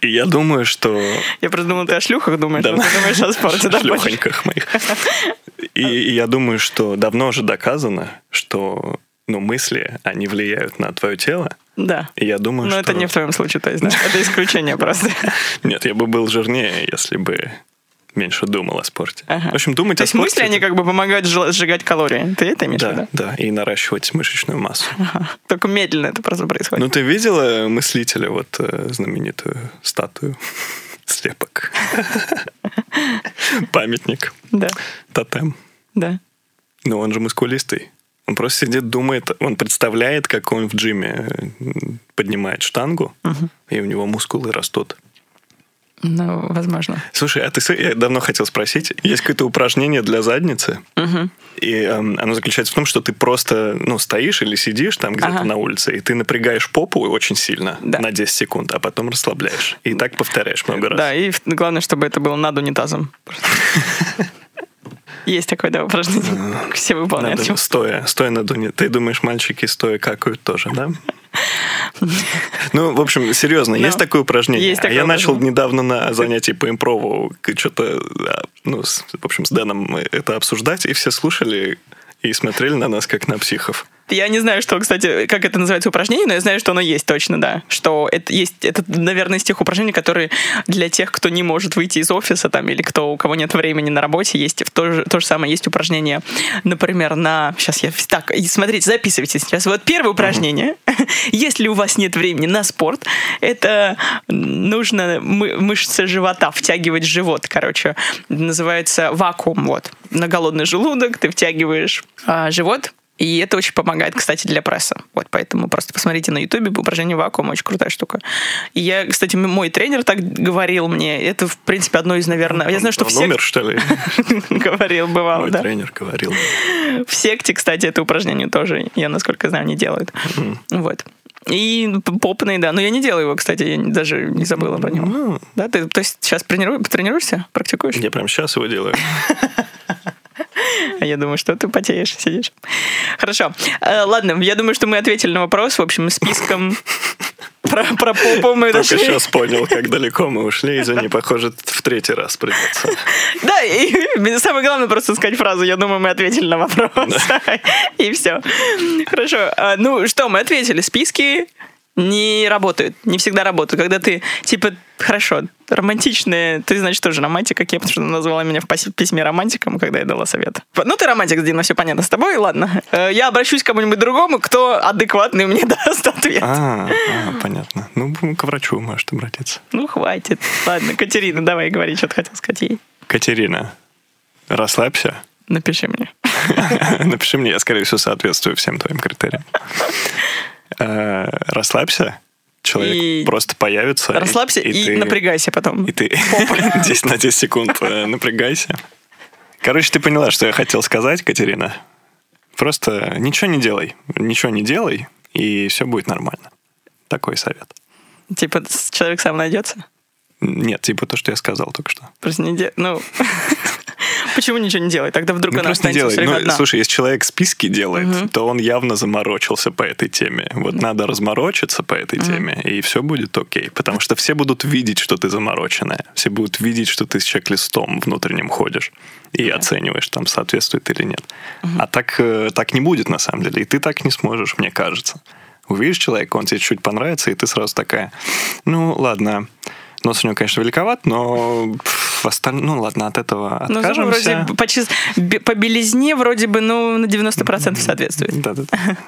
И я думаю, что Я просто думал, ты о шлюхах думаешь, Да. а ты думаешь о спорте, да? больше? шлюхоньках моих. И я думаю, что давно уже доказано, что ну, мысли, они влияют на твое тело. Да. И я думаю, Но что... это не в твоем случае, то есть, да, это исключение просто. Нет, я бы был жирнее, если бы меньше думал о спорте. Ага. В общем, думать То о есть спорте... мысли, они как бы помогают сжигать калории. Ты это имеешь в Да, виду? да, и наращивать мышечную массу. Ага. Только медленно это просто происходит. Ну, ты видела мыслителя, вот э, знаменитую статую? Слепок. Памятник. Да, Тотем. да. Ну, он же мускулистый. Он просто сидит, думает, он представляет, как он в джиме поднимает штангу, и у него мускулы растут. Ну, возможно. Слушай, а ты я давно хотел спросить, есть какое-то упражнение для задницы, Мгм. и эм, оно заключается в том, что ты просто ну, стоишь или сидишь там где-то Ага. на улице, и ты напрягаешь попу очень сильно Да. на 10 секунд, а потом расслабляешь. И так повторяешь много раз. Да, и главное, чтобы это было над унитазом. Есть такое, да, упражнение. Все выполняют. Стоя, стоя на дуне. Ты думаешь, мальчики стоя какают тоже, да? Ну, в общем, серьезно, Ну, есть такое упражнение. есть а такое я начал недавно на занятии по импрову что-то, ну, с- в общем, с Дэном это обсуждать, и все слушали и смотрели на нас, как на психов. Я не знаю, что, кстати, как это называется упражнение, но я знаю, что оно есть точно, да. Что это есть, это, наверное, из тех упражнений, которые для тех, кто не может выйти из офиса там, или кто, у кого нет времени на работе, есть в то же, то же самое есть упражнение, например, на... Сейчас я... Так, смотрите, записывайте сейчас. Вот первое упражнение. Если у вас нет времени на спорт, это нужно мы- мышцы живота втягивать живот, короче. Называется вакуум, вот. На голодный желудок ты втягиваешь а, живот, и это очень помогает, кстати, для пресса. Вот поэтому просто посмотрите на Ютубе упражнение вакуум, очень крутая штука. И я, кстати, мой тренер так говорил мне. Это, в принципе, одно из, наверное... Я знаю, что Он все умер, что ли? говорил, бывало, Мой да. тренер говорил. В секте, кстати, это упражнение тоже, я, насколько знаю, не делают. Вот. И попный, да. Но я не делаю его, кстати, я даже не забыла про него. Ну, Да, ты, то есть сейчас тренируешь, тренируешься, практикуешь? я прям сейчас его делаю. А я думаю, что ты потеешь, сидишь. Хорошо. Э, ладно, я думаю, что мы ответили на вопрос. В общем, списком про, про попу мы Только дошли. сейчас понял, как далеко мы ушли. Извини, похоже, в третий раз придется. Да, и самое главное просто сказать фразу. Я думаю, мы ответили на вопрос. И все. Хорошо. А, Ну что, мы ответили. Списки не работают, не всегда работают. Когда ты, типа, хорошо, романтичные, ты, значит, тоже романтик, как я, потому что она назвала меня в письме романтиком, когда я дала совет. Ну, ты романтик, Дина, все понятно с тобой, ладно. Э, Я обращусь к кому-нибудь другому, кто адекватный мне даст ответ. А, а, понятно. Ну, к врачу может обратиться. Ну, хватит. Ладно, Катерина, давай говори, что ты хотел сказать ей. Катерина, расслабься. Напиши мне. Напиши мне, я, скорее всего, соответствую всем твоим критериям. Э, Расслабься, человек И- просто появится. и- Расслабься и, ты- напрягайся потом. И ты 10 на 10 секунд э, напрягайся. Короче, ты поняла, что я хотел сказать, Катерина. Просто ничего не делай. Ничего не делай, и все будет нормально. Такой совет. Типа, человек сам найдется? Нет, типа то, что я сказал только что. Просто не де... Ну, почему ничего не делать? Тогда вдруг Ну, она просто время Ну, одна. слушай, если человек списки делает, то он явно заморочился по этой теме. Вот надо разморочиться по этой теме, и все будет окей. Потому что все будут видеть, что ты замороченная. Все будут видеть, что ты с чек-листом внутренним ходишь и оцениваешь, там соответствует или нет. А так, э, так не будет на самом деле. И ты так не сможешь, мне кажется. Увидишь человека, он тебе чуть понравится, и ты сразу такая, ну, ладно, нос у него, конечно, великоват, но в остальном, ну, ладно, от этого Ну, откажемся. вроде по, чис- бе- по белизне вроде бы, ну, на 90% соответствует. Да-да-да.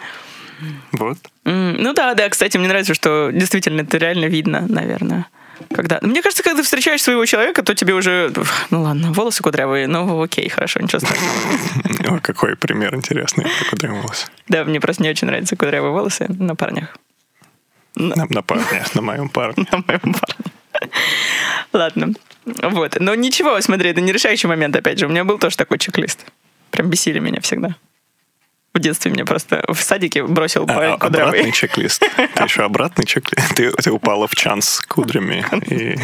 Вот. Ну да, да, кстати, мне нравится, что действительно это реально видно, наверное. Когда... Мне кажется, когда ты встречаешь своего человека, то тебе уже, ну ладно, волосы кудрявые, ну окей, хорошо, ничего страшного. Какой пример интересный. про кудрявые волосы. Да, мне просто не очень нравятся кудрявые волосы на парнях. На парне, на моем парне. на моем парне. Ладно. Вот. Но ничего, смотри, это не решающий момент, опять же. У меня был тоже такой чек-лист. Прям бесили меня всегда. В детстве меня просто в садике бросил А, а, обратный кудрявый. чек-лист. Ты еще обратный чек-лист. Ты, ты упала в чан с кудрями. И...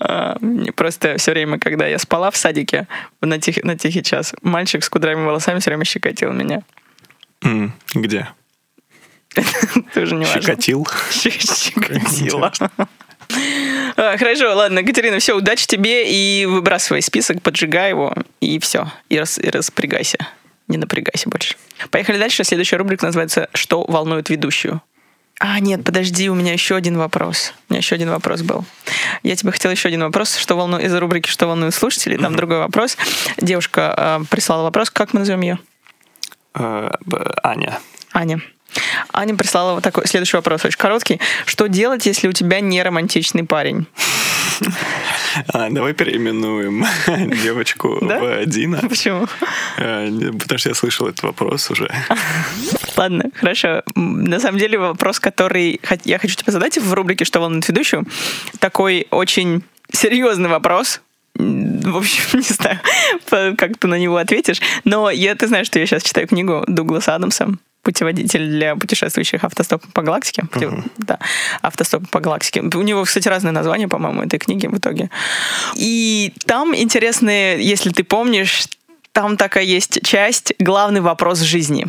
А, Мне просто все время, когда я спала в садике на, тих- на тихий час, мальчик с кудрявыми волосами все время щекотил меня. Где? Тоже не важно. Щекотил. Щекотила. Хорошо, ладно, Катерина, все, удачи тебе и выбрасывай список, поджигай его, и все, и, рас- и распрягайся. Не напрягайся больше. Поехали дальше. Следующая рубрика называется «Что волнует ведущую?». А, нет, подожди, у меня еще один вопрос. У меня еще один вопрос был. Я тебе хотела еще один вопрос, что волнует из рубрики «Что волнует слушателей?». Там другой вопрос. Девушка э, прислала вопрос, как мы назовем ее? Э, Аня. Аня. Аня прислала вот такой следующий вопрос, очень короткий. Что делать, если у тебя не романтичный парень? А, давай переименуем девочку Да? в Дина. Почему? Не- Потому что я слышал этот вопрос уже. Ладно, хорошо. На самом деле вопрос, который я хочу тебе задать в рубрике «Что волнует ведущую», такой очень серьезный вопрос. В общем, не знаю, как ты на него ответишь. Но я, ты знаешь, что я сейчас читаю книгу Дугласа Адамса путеводитель для путешествующих автостопом по галактике. Путев- Да, автостоп по галактике. У него, кстати, разные названия, по-моему, этой книги в итоге. И там интересные, если ты помнишь, там такая есть часть «Главный вопрос жизни».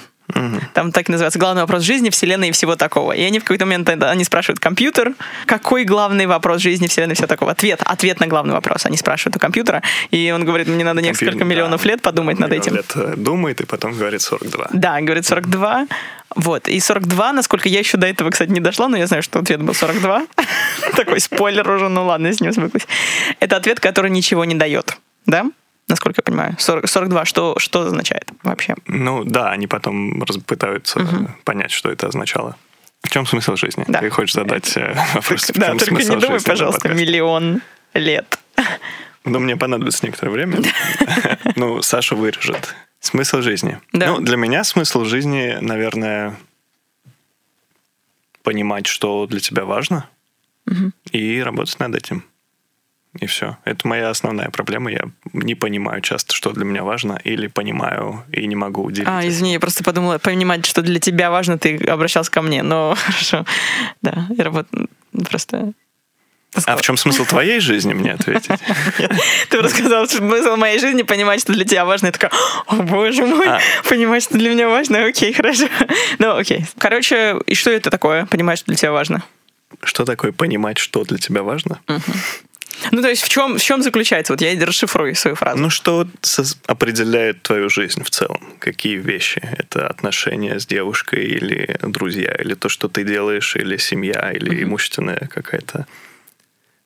Там так и называется «Главный вопрос жизни, Вселенной и всего такого». И они в какой-то момент они спрашивают компьютер, какой главный вопрос жизни, Вселенной и всего такого. Ответ, ответ на главный вопрос. Они спрашивают у компьютера, и он говорит, мне надо несколько Компьютер, миллионов да. лет подумать над этим. лет думает, и потом говорит 42. Да, говорит 42. Вот. И 42, насколько я еще до этого, кстати, не дошла, но я знаю, что ответ был 42. Такой спойлер уже, ну ладно, с ним свыклась. Это ответ, который ничего не дает. Да? Насколько я понимаю. 40, 42, что, что означает вообще? Ну да, они потом пытаются понять, что это означало. В чем смысл жизни? Да. Ты хочешь задать э, вопрос, в Да, чем только смысл не думай, пожалуйста, миллион лет. Ну, мне понадобится некоторое время. Ну, Саша вырежет. Смысл жизни. Да. Ну, для меня смысл жизни, наверное, понимать, что для тебя важно, и работать над этим. И все. Это моя основная проблема. Я не понимаю часто, что для меня важно, или понимаю и не могу уделить. А, извини, я просто подумала, понимать, что для тебя важно, ты обращался ко мне, но хорошо. Да, я работаю просто... А в чем смысл твоей жизни, мне ответить? Ты рассказал смысл моей жизни, понимать, что для тебя важно. Я такая, о боже мой, А. понимать, что для меня важно, окей, хорошо. Ну, окей. Короче, и что это такое, понимать, что для тебя важно? Что такое понимать, что для тебя важно? Ну, то есть в чем, в чем заключается? Вот я расшифрую свою фразу. Ну, что определяет твою жизнь в целом? Какие вещи? Это отношения с девушкой или друзья, или то, что ты делаешь, или семья, или имущественная какая-то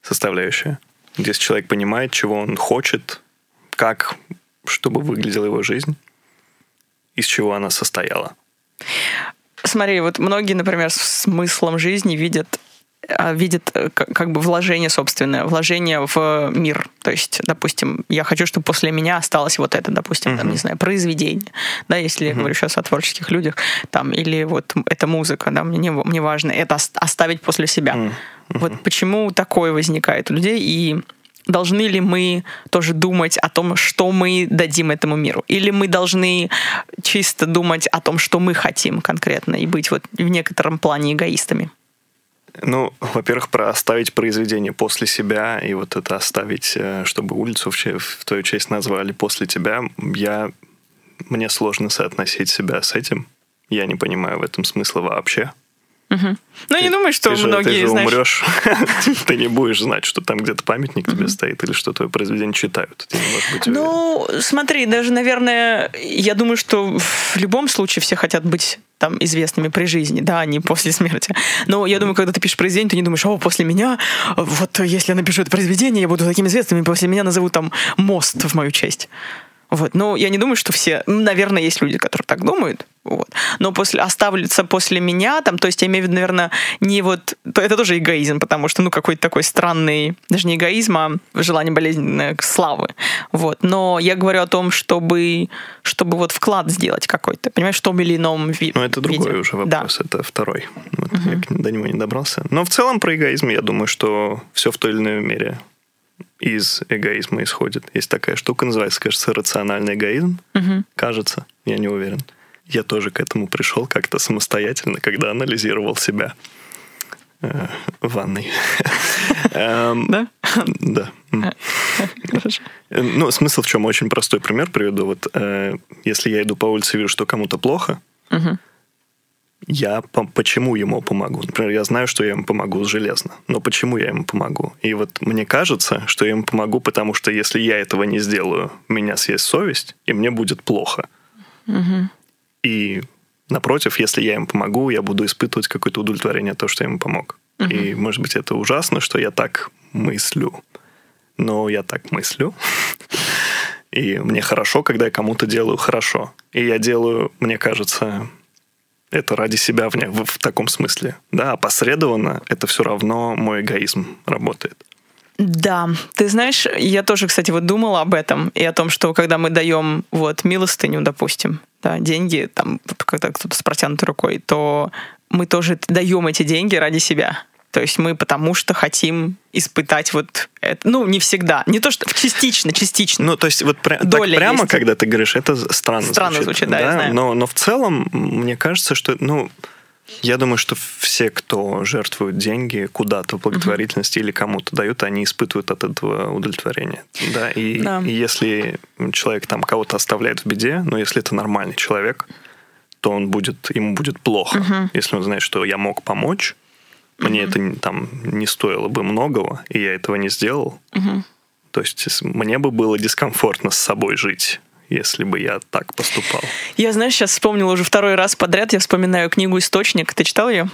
составляющая. Здесь человек понимает, чего он хочет, как, чтобы выглядела его жизнь, из чего она состояла. Смотри, вот многие, например, с смыслом жизни видят а, видят э, как бы вложение собственное, вложение в мир. То есть, допустим, я хочу, чтобы после меня осталось вот это, допустим, там, не знаю, произведение. Да, если я говорю сейчас о творческих людях, там, или вот это музыка, да, мне, не мне важно это ос- оставить после себя. Вот почему такое возникает у людей, и должны ли мы тоже думать о том, что мы дадим этому миру? Или мы должны чисто думать о том, что мы хотим конкретно, и быть вот в некотором плане эгоистами? Ну, во-первых, про оставить произведение после себя и вот это оставить, э, чтобы улицу в, в твою честь назвали после тебя, я мне сложно соотносить себя с этим. Я не понимаю в этом смысла вообще. Угу. Ну, я не думаю, что ты же, многие, ты же знаешь... умрешь, ты не будешь знать, что там где-то памятник тебе стоит или что твое произведение читают. Ты Ну, смотри, даже, наверное, я думаю, что в любом случае все хотят быть там известными при жизни, да, а не после смерти. Но я думаю, когда ты пишешь произведение, ты не думаешь, о, после меня, вот если я напишу это произведение, я буду таким известным, и после меня назовут там мост в мою честь. Вот. Но я не думаю, что все... Наверное, есть люди, которые так думают. Вот. Но после оставляться после меня, там, то есть я имею в виду, наверное, не вот... Это тоже эгоизм, потому что, ну, какой-то такой странный, даже не эгоизм, а желание болезненной славы. Вот. Но я говорю о том, чтобы, чтобы вот вклад сделать какой-то, понимаешь, в том или ином виде. Ну, это другой виде. уже вопрос, да. это второй. Вот угу. Я до него не добрался. Но в целом про эгоизм, я думаю, что все в той или иной мере из эгоизма исходит. Есть такая штука, называется, кажется, рациональный эгоизм. Угу. Кажется, я не уверен. Я тоже к этому пришел как-то самостоятельно, когда анализировал себя э, в ванной. Эм, да? Да. Ну, смысл в чем? Очень простой пример приведу. Вот э, если я иду по улице и вижу, что кому-то плохо, я по почему ему помогу? Например, я знаю, что я ему помогу железно, но почему я ему помогу? И вот мне кажется, что я ему помогу, потому что если я этого не сделаю, меня съест совесть, и мне будет плохо. Угу. И напротив, если я им помогу, я буду испытывать какое-то удовлетворение от того, что я ему помог. Угу. И, может быть, это ужасно, что я так мыслю. Но я так мыслю. И мне хорошо, когда я кому-то делаю хорошо. И я делаю, мне кажется, это ради себя в, в, в таком смысле. Да, опосредованно это все равно мой эгоизм работает. Да, ты знаешь, я тоже, кстати, вот думала об этом и о том, что когда мы даем вот милостыню, допустим, да, деньги, там, когда кто-то с протянутой рукой, то мы тоже даем эти деньги ради себя. То есть мы потому что хотим испытать вот это. Ну, не всегда. Не то, что частично, частично. Ну, то есть вот пря- так прямо, есть. когда ты говоришь, это странно Странно звучит, звучит да, да, я знаю. Но, но в целом, мне кажется, что, ну, я думаю, что все, кто жертвуют деньги куда-то в благотворительности uh-huh. или кому-то дают, они испытывают от этого удовлетворение. Да, и, да. и если человек там кого-то оставляет в беде, но если это нормальный человек, то он будет, ему будет плохо. Uh-huh. Если он знает, что я мог помочь, мне это там не стоило бы многого, и я этого не сделал. То есть мне бы было дискомфортно с собой жить если бы я так поступал. Я, знаешь, сейчас вспомнила уже второй раз подряд, я вспоминаю книгу «Источник». Ты читал ее?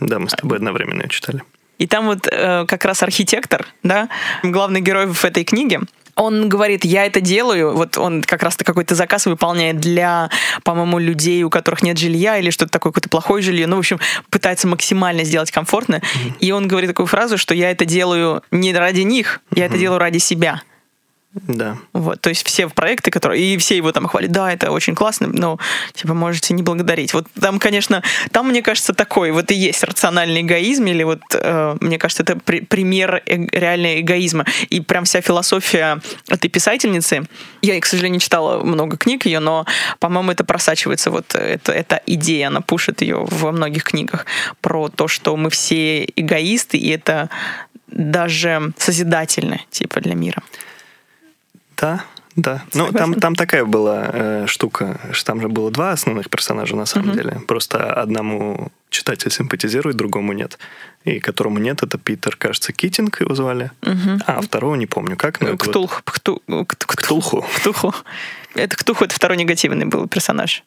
Да, мы с тобой одновременно ее читали. И там вот э, как раз архитектор, да, главный герой в этой книге, он говорит, я это делаю, вот он как раз-то какой-то заказ выполняет для, по-моему, людей, у которых нет жилья или что-то такое, какое-то плохое жилье, ну, в общем, пытается максимально сделать комфортно, mm-hmm. и он говорит такую фразу, что я это делаю не ради них, я mm-hmm. это делаю ради себя. Да. Вот, то есть все проекты, которые... И все его там хвалят, да, это очень классно, но, типа, можете не благодарить. Вот там, конечно, там, мне кажется, такой вот и есть рациональный эгоизм, или вот, э, мне кажется, это при, пример э реального эгоизма. И прям вся философия этой писательницы, я, к сожалению, читала много книг ее, но, по-моему, это просачивается, вот это, эта идея, она пушит ее во многих книгах, про то, что мы все эгоисты, и это даже созидательно, типа, для мира. Да, да. Ну, там, там такая была э, штука, что там же было два основных персонажа на самом угу. деле. Просто одному читатель симпатизирует, другому нет. И которому нет, это Питер, кажется, Китинг его звали. Угу. А второго не помню, как. Но Ктулх, вот... Кту... Ктулху. Ктуху. Это Ктуху, это второй негативный был персонаж.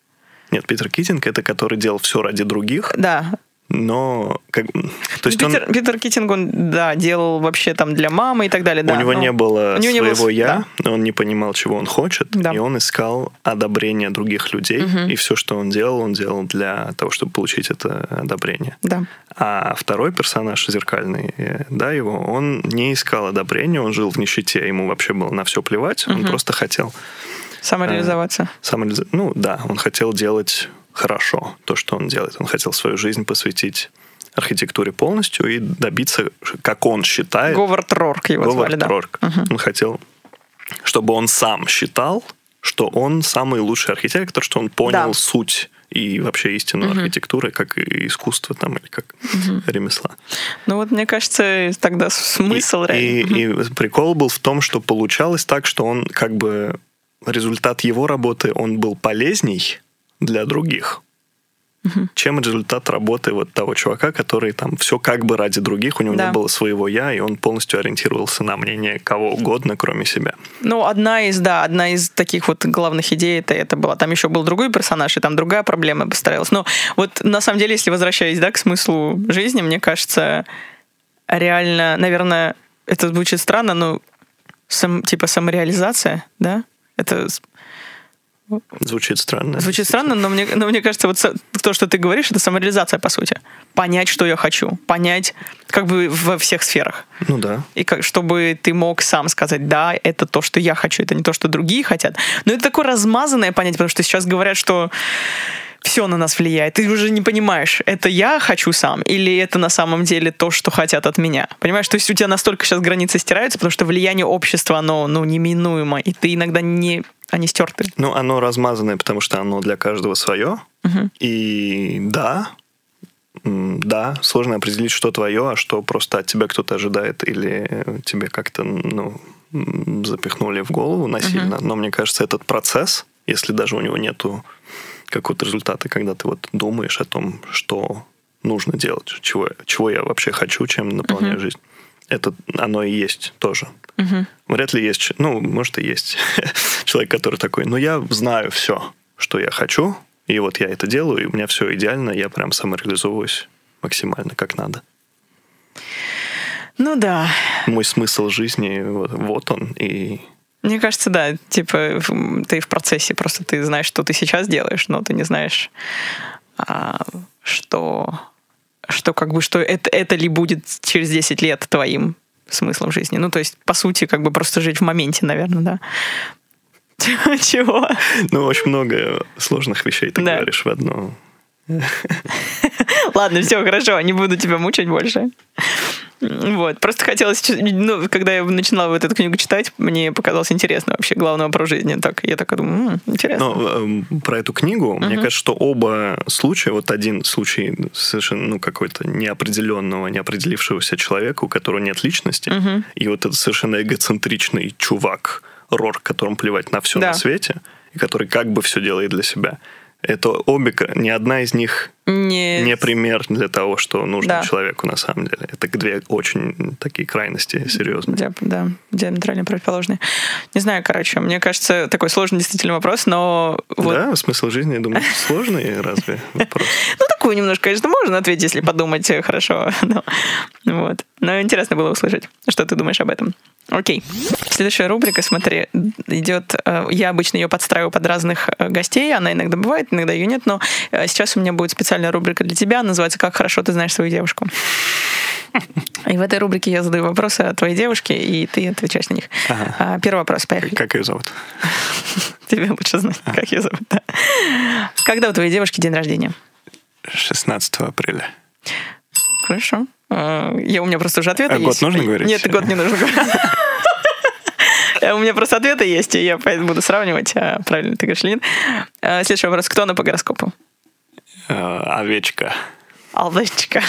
Нет, Питер Китинг это который делал все ради других. Да, но как, то есть Питер, он, Питер Китинг, он, да, делал вообще там для мамы и так далее. Да, у него не было него своего не было, я, да. он не понимал, чего он хочет, да. и он искал одобрение других людей, угу. и все, что он делал, он делал для того, чтобы получить это одобрение. Да. А второй персонаж зеркальный, э, да, его, он не искал одобрения, он жил в нищете, ему вообще было на все плевать, угу. он просто хотел самореализоваться. А, самореализ... Ну да, он хотел делать хорошо то, что он делает. Он хотел свою жизнь посвятить архитектуре полностью и добиться, как он считает... Говард Рорк его Говард звали, да. Рорк. Угу. Он хотел, чтобы он сам считал, что он самый лучший архитектор, что он понял да. суть и вообще истинную угу. архитектуры, как и искусство там, или как угу. ремесла. Ну вот, мне кажется, тогда смысл и, реально. И, угу. и прикол был в том, что получалось так, что он как бы результат его работы, он был полезней для других угу. чем результат работы вот того чувака, который там все как бы ради других, у него да. не было своего я, и он полностью ориентировался на мнение кого угодно, кроме себя. Ну, одна из, да, одна из таких вот главных идей это, это была. Там еще был другой персонаж, и там другая проблема постаралась. Но вот на самом деле, если возвращаясь, да, к смыслу жизни, мне кажется, реально, наверное, это звучит странно, но сам, типа самореализация, да, это Звучит странно. Звучит странно, но мне, но мне кажется, вот то, что ты говоришь, это самореализация, по сути. Понять, что я хочу. Понять, как бы во всех сферах. Ну да. И как, чтобы ты мог сам сказать, да, это то, что я хочу, это не то, что другие хотят. Но это такое размазанное понятие, потому что сейчас говорят, что все на нас влияет. Ты уже не понимаешь, это я хочу сам или это на самом деле то, что хотят от меня. Понимаешь, то есть у тебя настолько сейчас границы стираются, потому что влияние общества, оно ну, неминуемо, и ты иногда не они стерты. Ну, оно размазанное, потому что оно для каждого свое. Угу. И да, да, сложно определить, что твое, а что просто от тебя кто-то ожидает или тебе как-то ну, запихнули в голову насильно. Угу. Но мне кажется, этот процесс, если даже у него нету какого-то результата, когда ты вот думаешь о том, что нужно делать, чего, чего я вообще хочу, чем наполняю uh жизнь. Это оно и есть тоже. Uh Вряд ли есть, ну, может и есть человек, который такой, ну, я знаю все, что я хочу, и вот я это делаю, и у меня все идеально, я прям самореализовываюсь максимально как надо. Ну да. Мой смысл жизни, вот, вот он, и мне кажется, да, типа ты в процессе, просто ты знаешь, что ты сейчас делаешь, но ты не знаешь, а, что, что как бы, что это, это ли будет через 10 лет твоим смыслом жизни. Ну, то есть, по сути, как бы просто жить в моменте, наверное, да. Чего? Ну, очень много сложных вещей ты да. говоришь в одно. Ладно, все хорошо, не буду тебя мучить больше. Вот. Просто хотелось, ну, когда я начинала вот эту книгу читать, мне показалось интересно вообще главный вопрос жизни. Так, я так думаю, м-м, интересно. Но э, про эту книгу, uh-huh. мне кажется, что оба случая, вот один случай совершенно, ну, какой-то неопределенного, неопределившегося человека, у которого нет личности, uh-huh. и вот этот совершенно эгоцентричный чувак, Рор, которому плевать на все да. на свете, и который как бы все делает для себя это обе, ни одна из них не, не пример для того, что нужно да. человеку на самом деле. Это две очень такие крайности серьезные. Да, да, диаметрально противоположные. Не знаю, короче, мне кажется, такой сложный действительно вопрос, но... Вот... Да, смысл жизни, я думаю, сложный разве вопрос? Ну, такую немножко, конечно, можно ответить, если подумать хорошо. Вот. Но интересно было услышать, что ты думаешь об этом. Окей. Следующая рубрика, смотри, идет... Э, я обычно ее подстраиваю под разных э, гостей. Она иногда бывает, иногда ее нет. Но э, сейчас у меня будет специальная рубрика для тебя. Называется «Как хорошо ты знаешь свою девушку». И в этой рубрике я задаю вопросы о твоей девушке, и ты отвечаешь на них. Ага. А, первый вопрос, поехали. Как ее зовут? Тебе лучше знать, как ее зовут. Да. Когда у твоей девушки день рождения? 16 апреля. Хорошо. А, я, у меня просто уже ответы а есть. Год нужно говорить? Нет, год не нужно говорить. У меня просто ответы есть, и я буду сравнивать, а правильно ты говоришь или нет. А, следующий вопрос. Кто она по гороскопу? Овечка. Овечка.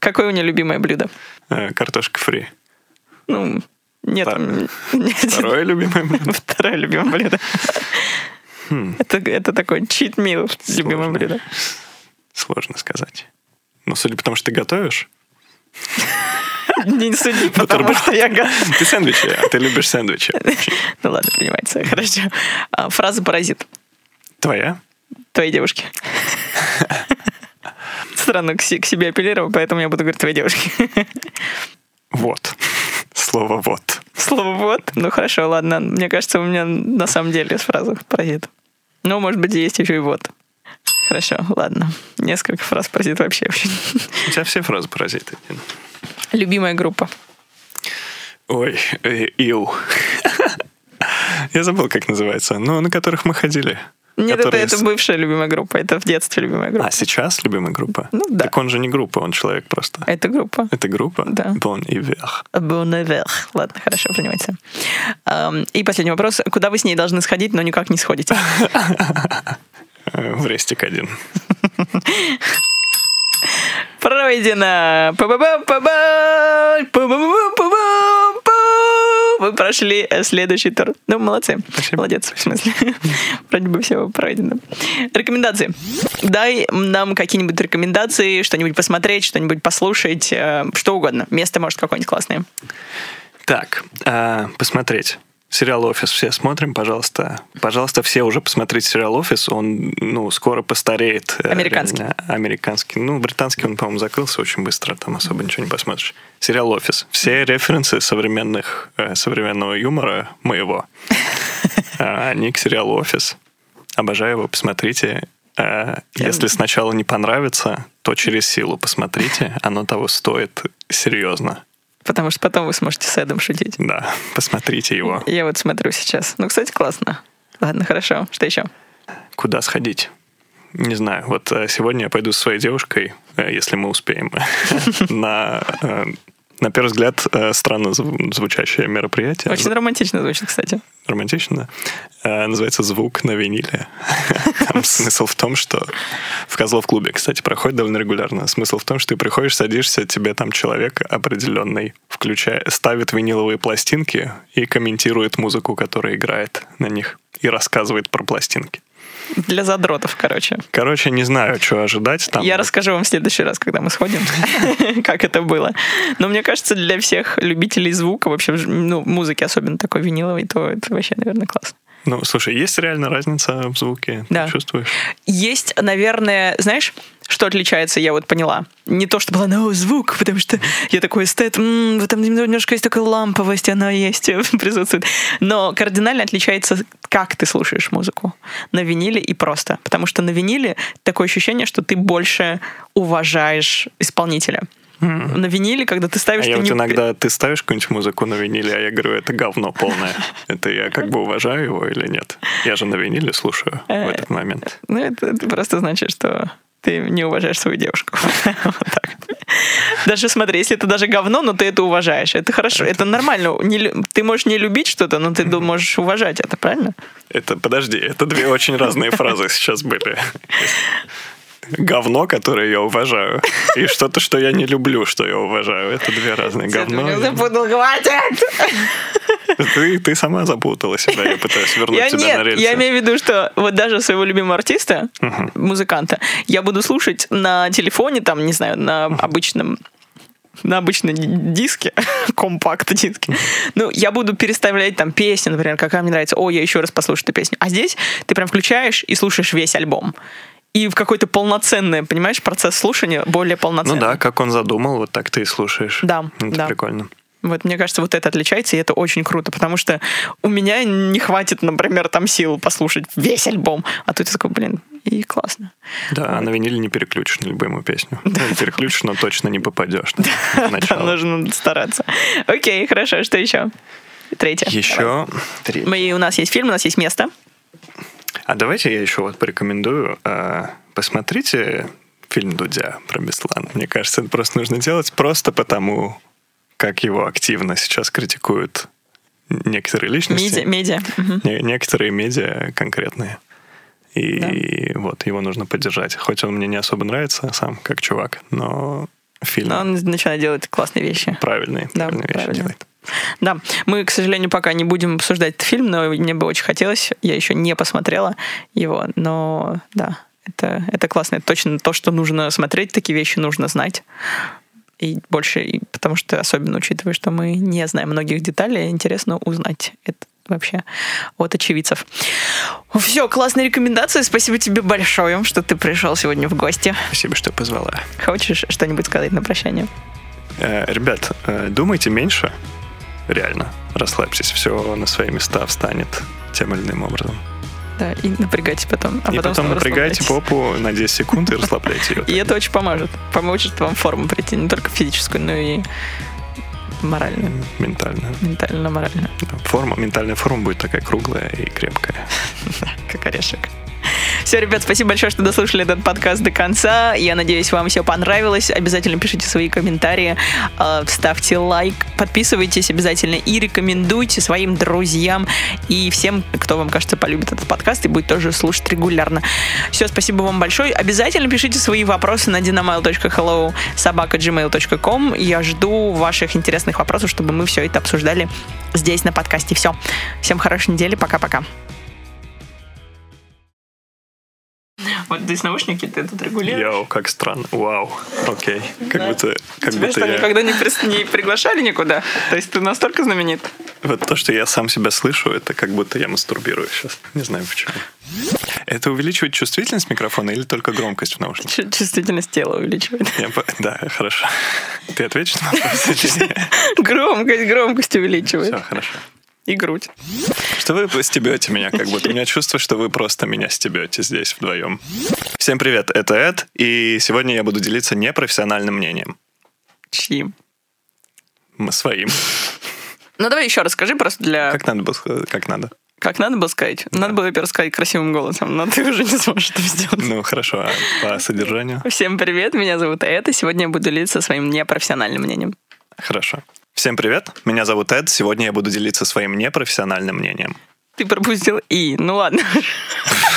Какое у нее любимое блюдо? Картошка фри. Ну, нет. Второе любимое блюдо? Второе любимое блюдо. Хм. Это, это такой чит мил любимое блюдо. Сложно сказать. Ну, судя по тому, что ты готовишь. Не суди, потому что я. Ты сэндвичи, а ты любишь сэндвичи. Ну ладно, принимается, хорошо. А, фраза «паразит». Твоя? Твоей девушки. Странно к себе апеллировал, поэтому я буду говорить твоей девушке. Вот. Слово «вот». Слово «вот»? Ну хорошо, ладно. Мне кажется, у меня на самом деле фраза «паразит». Ну, может быть, есть еще и «вот». Хорошо, ладно. Несколько фраз паразит вообще. У тебя все фразы паразиты. Любимая группа. Ой, э, ил. Я забыл, как называется. Ну, на которых мы ходили. Нет, это, это бывшая любимая группа, это в детстве любимая группа. А сейчас любимая группа? Ну да. Так он же не группа, он человек просто. Это группа. Это группа? Да. Bon Iver. Bon Iver. Ладно, хорошо, принимается. И последний вопрос. Куда вы с ней должны сходить, но никак не сходите? в рестик один. Пройдено! Па-ба-ба-ба-ба! Па-ба-ба-ба-ба-ба! Вы прошли э, следующий тур. Ну, молодцы. Спасибо. Молодец, в смысле. Вроде бы все пройдено. Рекомендации. Дай нам какие-нибудь рекомендации, что-нибудь посмотреть, что-нибудь послушать, э, что угодно. Место, может, какое-нибудь классное. Так, а, посмотреть. Сериал «Офис» все смотрим, пожалуйста. Пожалуйста, все уже посмотрите сериал «Офис». Он, ну, скоро постареет. э, Американский. реально. Американский. Ну, британский он, по-моему, закрылся очень быстро. Там особо ничего не посмотришь. Сериал «Офис». Все референсы современных, э, современного юмора моего, а, они к сериалу «Офис». Обожаю его, посмотрите. Э, Если сначала не понравится, то через силу посмотрите. Оно того стоит серьезно. Потому что потом вы сможете с Эдом шутить. Да, посмотрите его. Я вот смотрю сейчас. Ну, кстати, классно. Ладно, хорошо. Что еще? Куда сходить? Не знаю. Вот э, сегодня я пойду со своей девушкой, э, если мы успеем, на, э, на первый взгляд, э, странно зв- звучащее мероприятие. Очень романтично звучит, кстати. Романтично. Э, Называется «Звук на виниле». Там смысл в том, что в Козлов-клубе, кстати, проходит довольно регулярно. Смысл в том, что ты приходишь, садишься, тебе там человек определенный включая, ставит виниловые пластинки и комментирует музыку, которая играет на них, и рассказывает про пластинки. Для задротов, короче. Короче, не знаю, что ожидать. Там Я расскажу вам в следующий раз, когда мы сходим, как это было. Но мне кажется, для всех любителей звука, вообще, ну, музыки, особенно такой виниловой, то это вообще, наверное, классно. Ну, слушай, есть реально разница в звуке? Да. Ты чувствуешь? Есть, наверное, знаешь, что отличается, я вот поняла. Не то, что было, ну, звук, потому что я такой эстет, м-м, этом немножко есть такая ламповость, она есть, присутствует. Но кардинально отличается, как ты слушаешь музыку. На виниле и просто. Потому что на виниле такое ощущение, что ты больше уважаешь исполнителя. На виниле, когда ты ставишь... А ты я вот не- иногда, ты ставишь какую-нибудь музыку на виниле, а я говорю, это говно полное. Это я как бы уважаю его или нет? Я же на виниле слушаю в Э, этот момент. Ну, это, это просто значит, что ты не уважаешь свою девушку. Вот так. Даже смотри, если это даже говно, но ты это уважаешь. Это хорошо, это нормально. Не ты можешь не любить что-то, но ты можешь уважать это, правильно? Это, подожди, это две очень разные фразы сейчас были. Говно, которое я уважаю, и что-то, что я не люблю, что я уважаю. Это две разные говно. Меня запутал, хватит! Ты, ты сама запутала себя, я пытаюсь вернуть Я тебя на нет, рельсы. я имею в виду, что вот даже своего любимого артиста, музыканта, я буду слушать на телефоне, там, не знаю, на обычном на обычном диске, компакт-диске. Ну, я буду переставлять там песни, например, какая мне нравится. О, я еще раз послушаю эту песню. А здесь ты прям включаешь и слушаешь весь альбом. И в какой-то полноценный, понимаешь, процесс слушания более Ну полноценный. да, как он задумал, вот так ты и слушаешь. Да, Это да. прикольно. Вот, мне кажется, вот это отличается, и это очень круто, потому что у меня не хватит, например, там сил послушать весь альбом, а тут я такой, блин, и классно. Да, а на виниле не переключишь на любимую песню. Ну, переключишь, но точно не попадешь. Да, нужно стараться. Окей, хорошо, что еще? Третье. Еще три. Мы, у нас есть фильм, у нас есть место. А давайте я еще вот порекомендую. э, Посмотрите фильм Дудя про Беслан. Мне кажется, это просто нужно делать просто потому, как его активно сейчас критикуют некоторые личности. Медиа. медиа. Не- некоторые медиа конкретные. И вот его нужно поддержать. Хоть он мне не особо нравится сам, как чувак, но фильм Но он начинает делать классные вещи. правильные, Да, правильные вещи правильно. делает. Да, мы, к сожалению, пока не будем обсуждать этот фильм, но мне бы очень хотелось. Я еще не посмотрела его, но да, это, это классно. Это точно то, что нужно смотреть, такие вещи нужно знать. И больше, и потому что, особенно учитывая, что мы не знаем многих деталей, интересно узнать это вообще от очевидцев. Все, классные рекомендации. Спасибо тебе большое, что ты пришел сегодня в гости. Спасибо, что позвала. Хочешь что-нибудь сказать на прощание? Э, Ребят, э, думайте меньше. Реально. Расслабьтесь, все на свои места встанет тем или иным образом. Да, и напрягайтесь потом. А и потом, снова напрягайте попу на 10 секунд и расслабляйте ее. И это очень поможет. Поможет вам форму прийти, не только физическую, но и моральную, Ментально. ментально, морально, Да, Форма, ментальная форма будет такая круглая и крепкая. как орешек. Все, ребят, спасибо большое, что дослушали этот подкаст до конца. Я надеюсь, вам все понравилось. Обязательно пишите свои комментарии, э, ставьте лайк, подписывайтесь обязательно и рекомендуйте своим друзьям и всем, кто вам кажется полюбит этот подкаст и будет тоже слушать регулярно. Все, спасибо вам большое. Обязательно пишите свои вопросы на dynamile.hello собака. Я жду ваших интересных вопросов, чтобы мы все это обсуждали здесь на подкасте. Все. Всем хорошей недели. Пока-пока. Вот здесь наушники, ты тут регулируешь. Йоу, как странно. Вау. Окей. Как будто, как Тебя будто что, я... никогда не, приглашали никуда? То есть ты настолько знаменит? Вот то, что я сам себя слышу, это как будто я мастурбирую сейчас. Не знаю почему. Это увеличивает чувствительность микрофона или только громкость в наушниках? Чу- Чувствительность тела увеличивает. Я Да, хорошо. Ты ответишь на вопрос? Громкость, громкость увеличивает. Все, хорошо. И грудь. Что вы стебете меня, как будто. У меня чувство, что вы просто меня стебете здесь вдвоем. Всем привет, это Эд, и сегодня я буду делиться непрофессиональным мнением. Чьим? М, Своим. Ну давай еще расскажи просто для... Как надо было сказать? Как надо? Как надо было сказать? Надо было, во-первых, сказать красивым голосом, но ты уже не сможешь это сделать. Ну, хорошо, а по содержанию? Всем привет, меня зовут Эд, и сегодня я буду делиться своим непрофессиональным мнением. Хорошо. Всем привет, меня зовут Эд, сегодня я буду делиться своим непрофессиональным мнением. Ты пропустил «и». Ну ладно.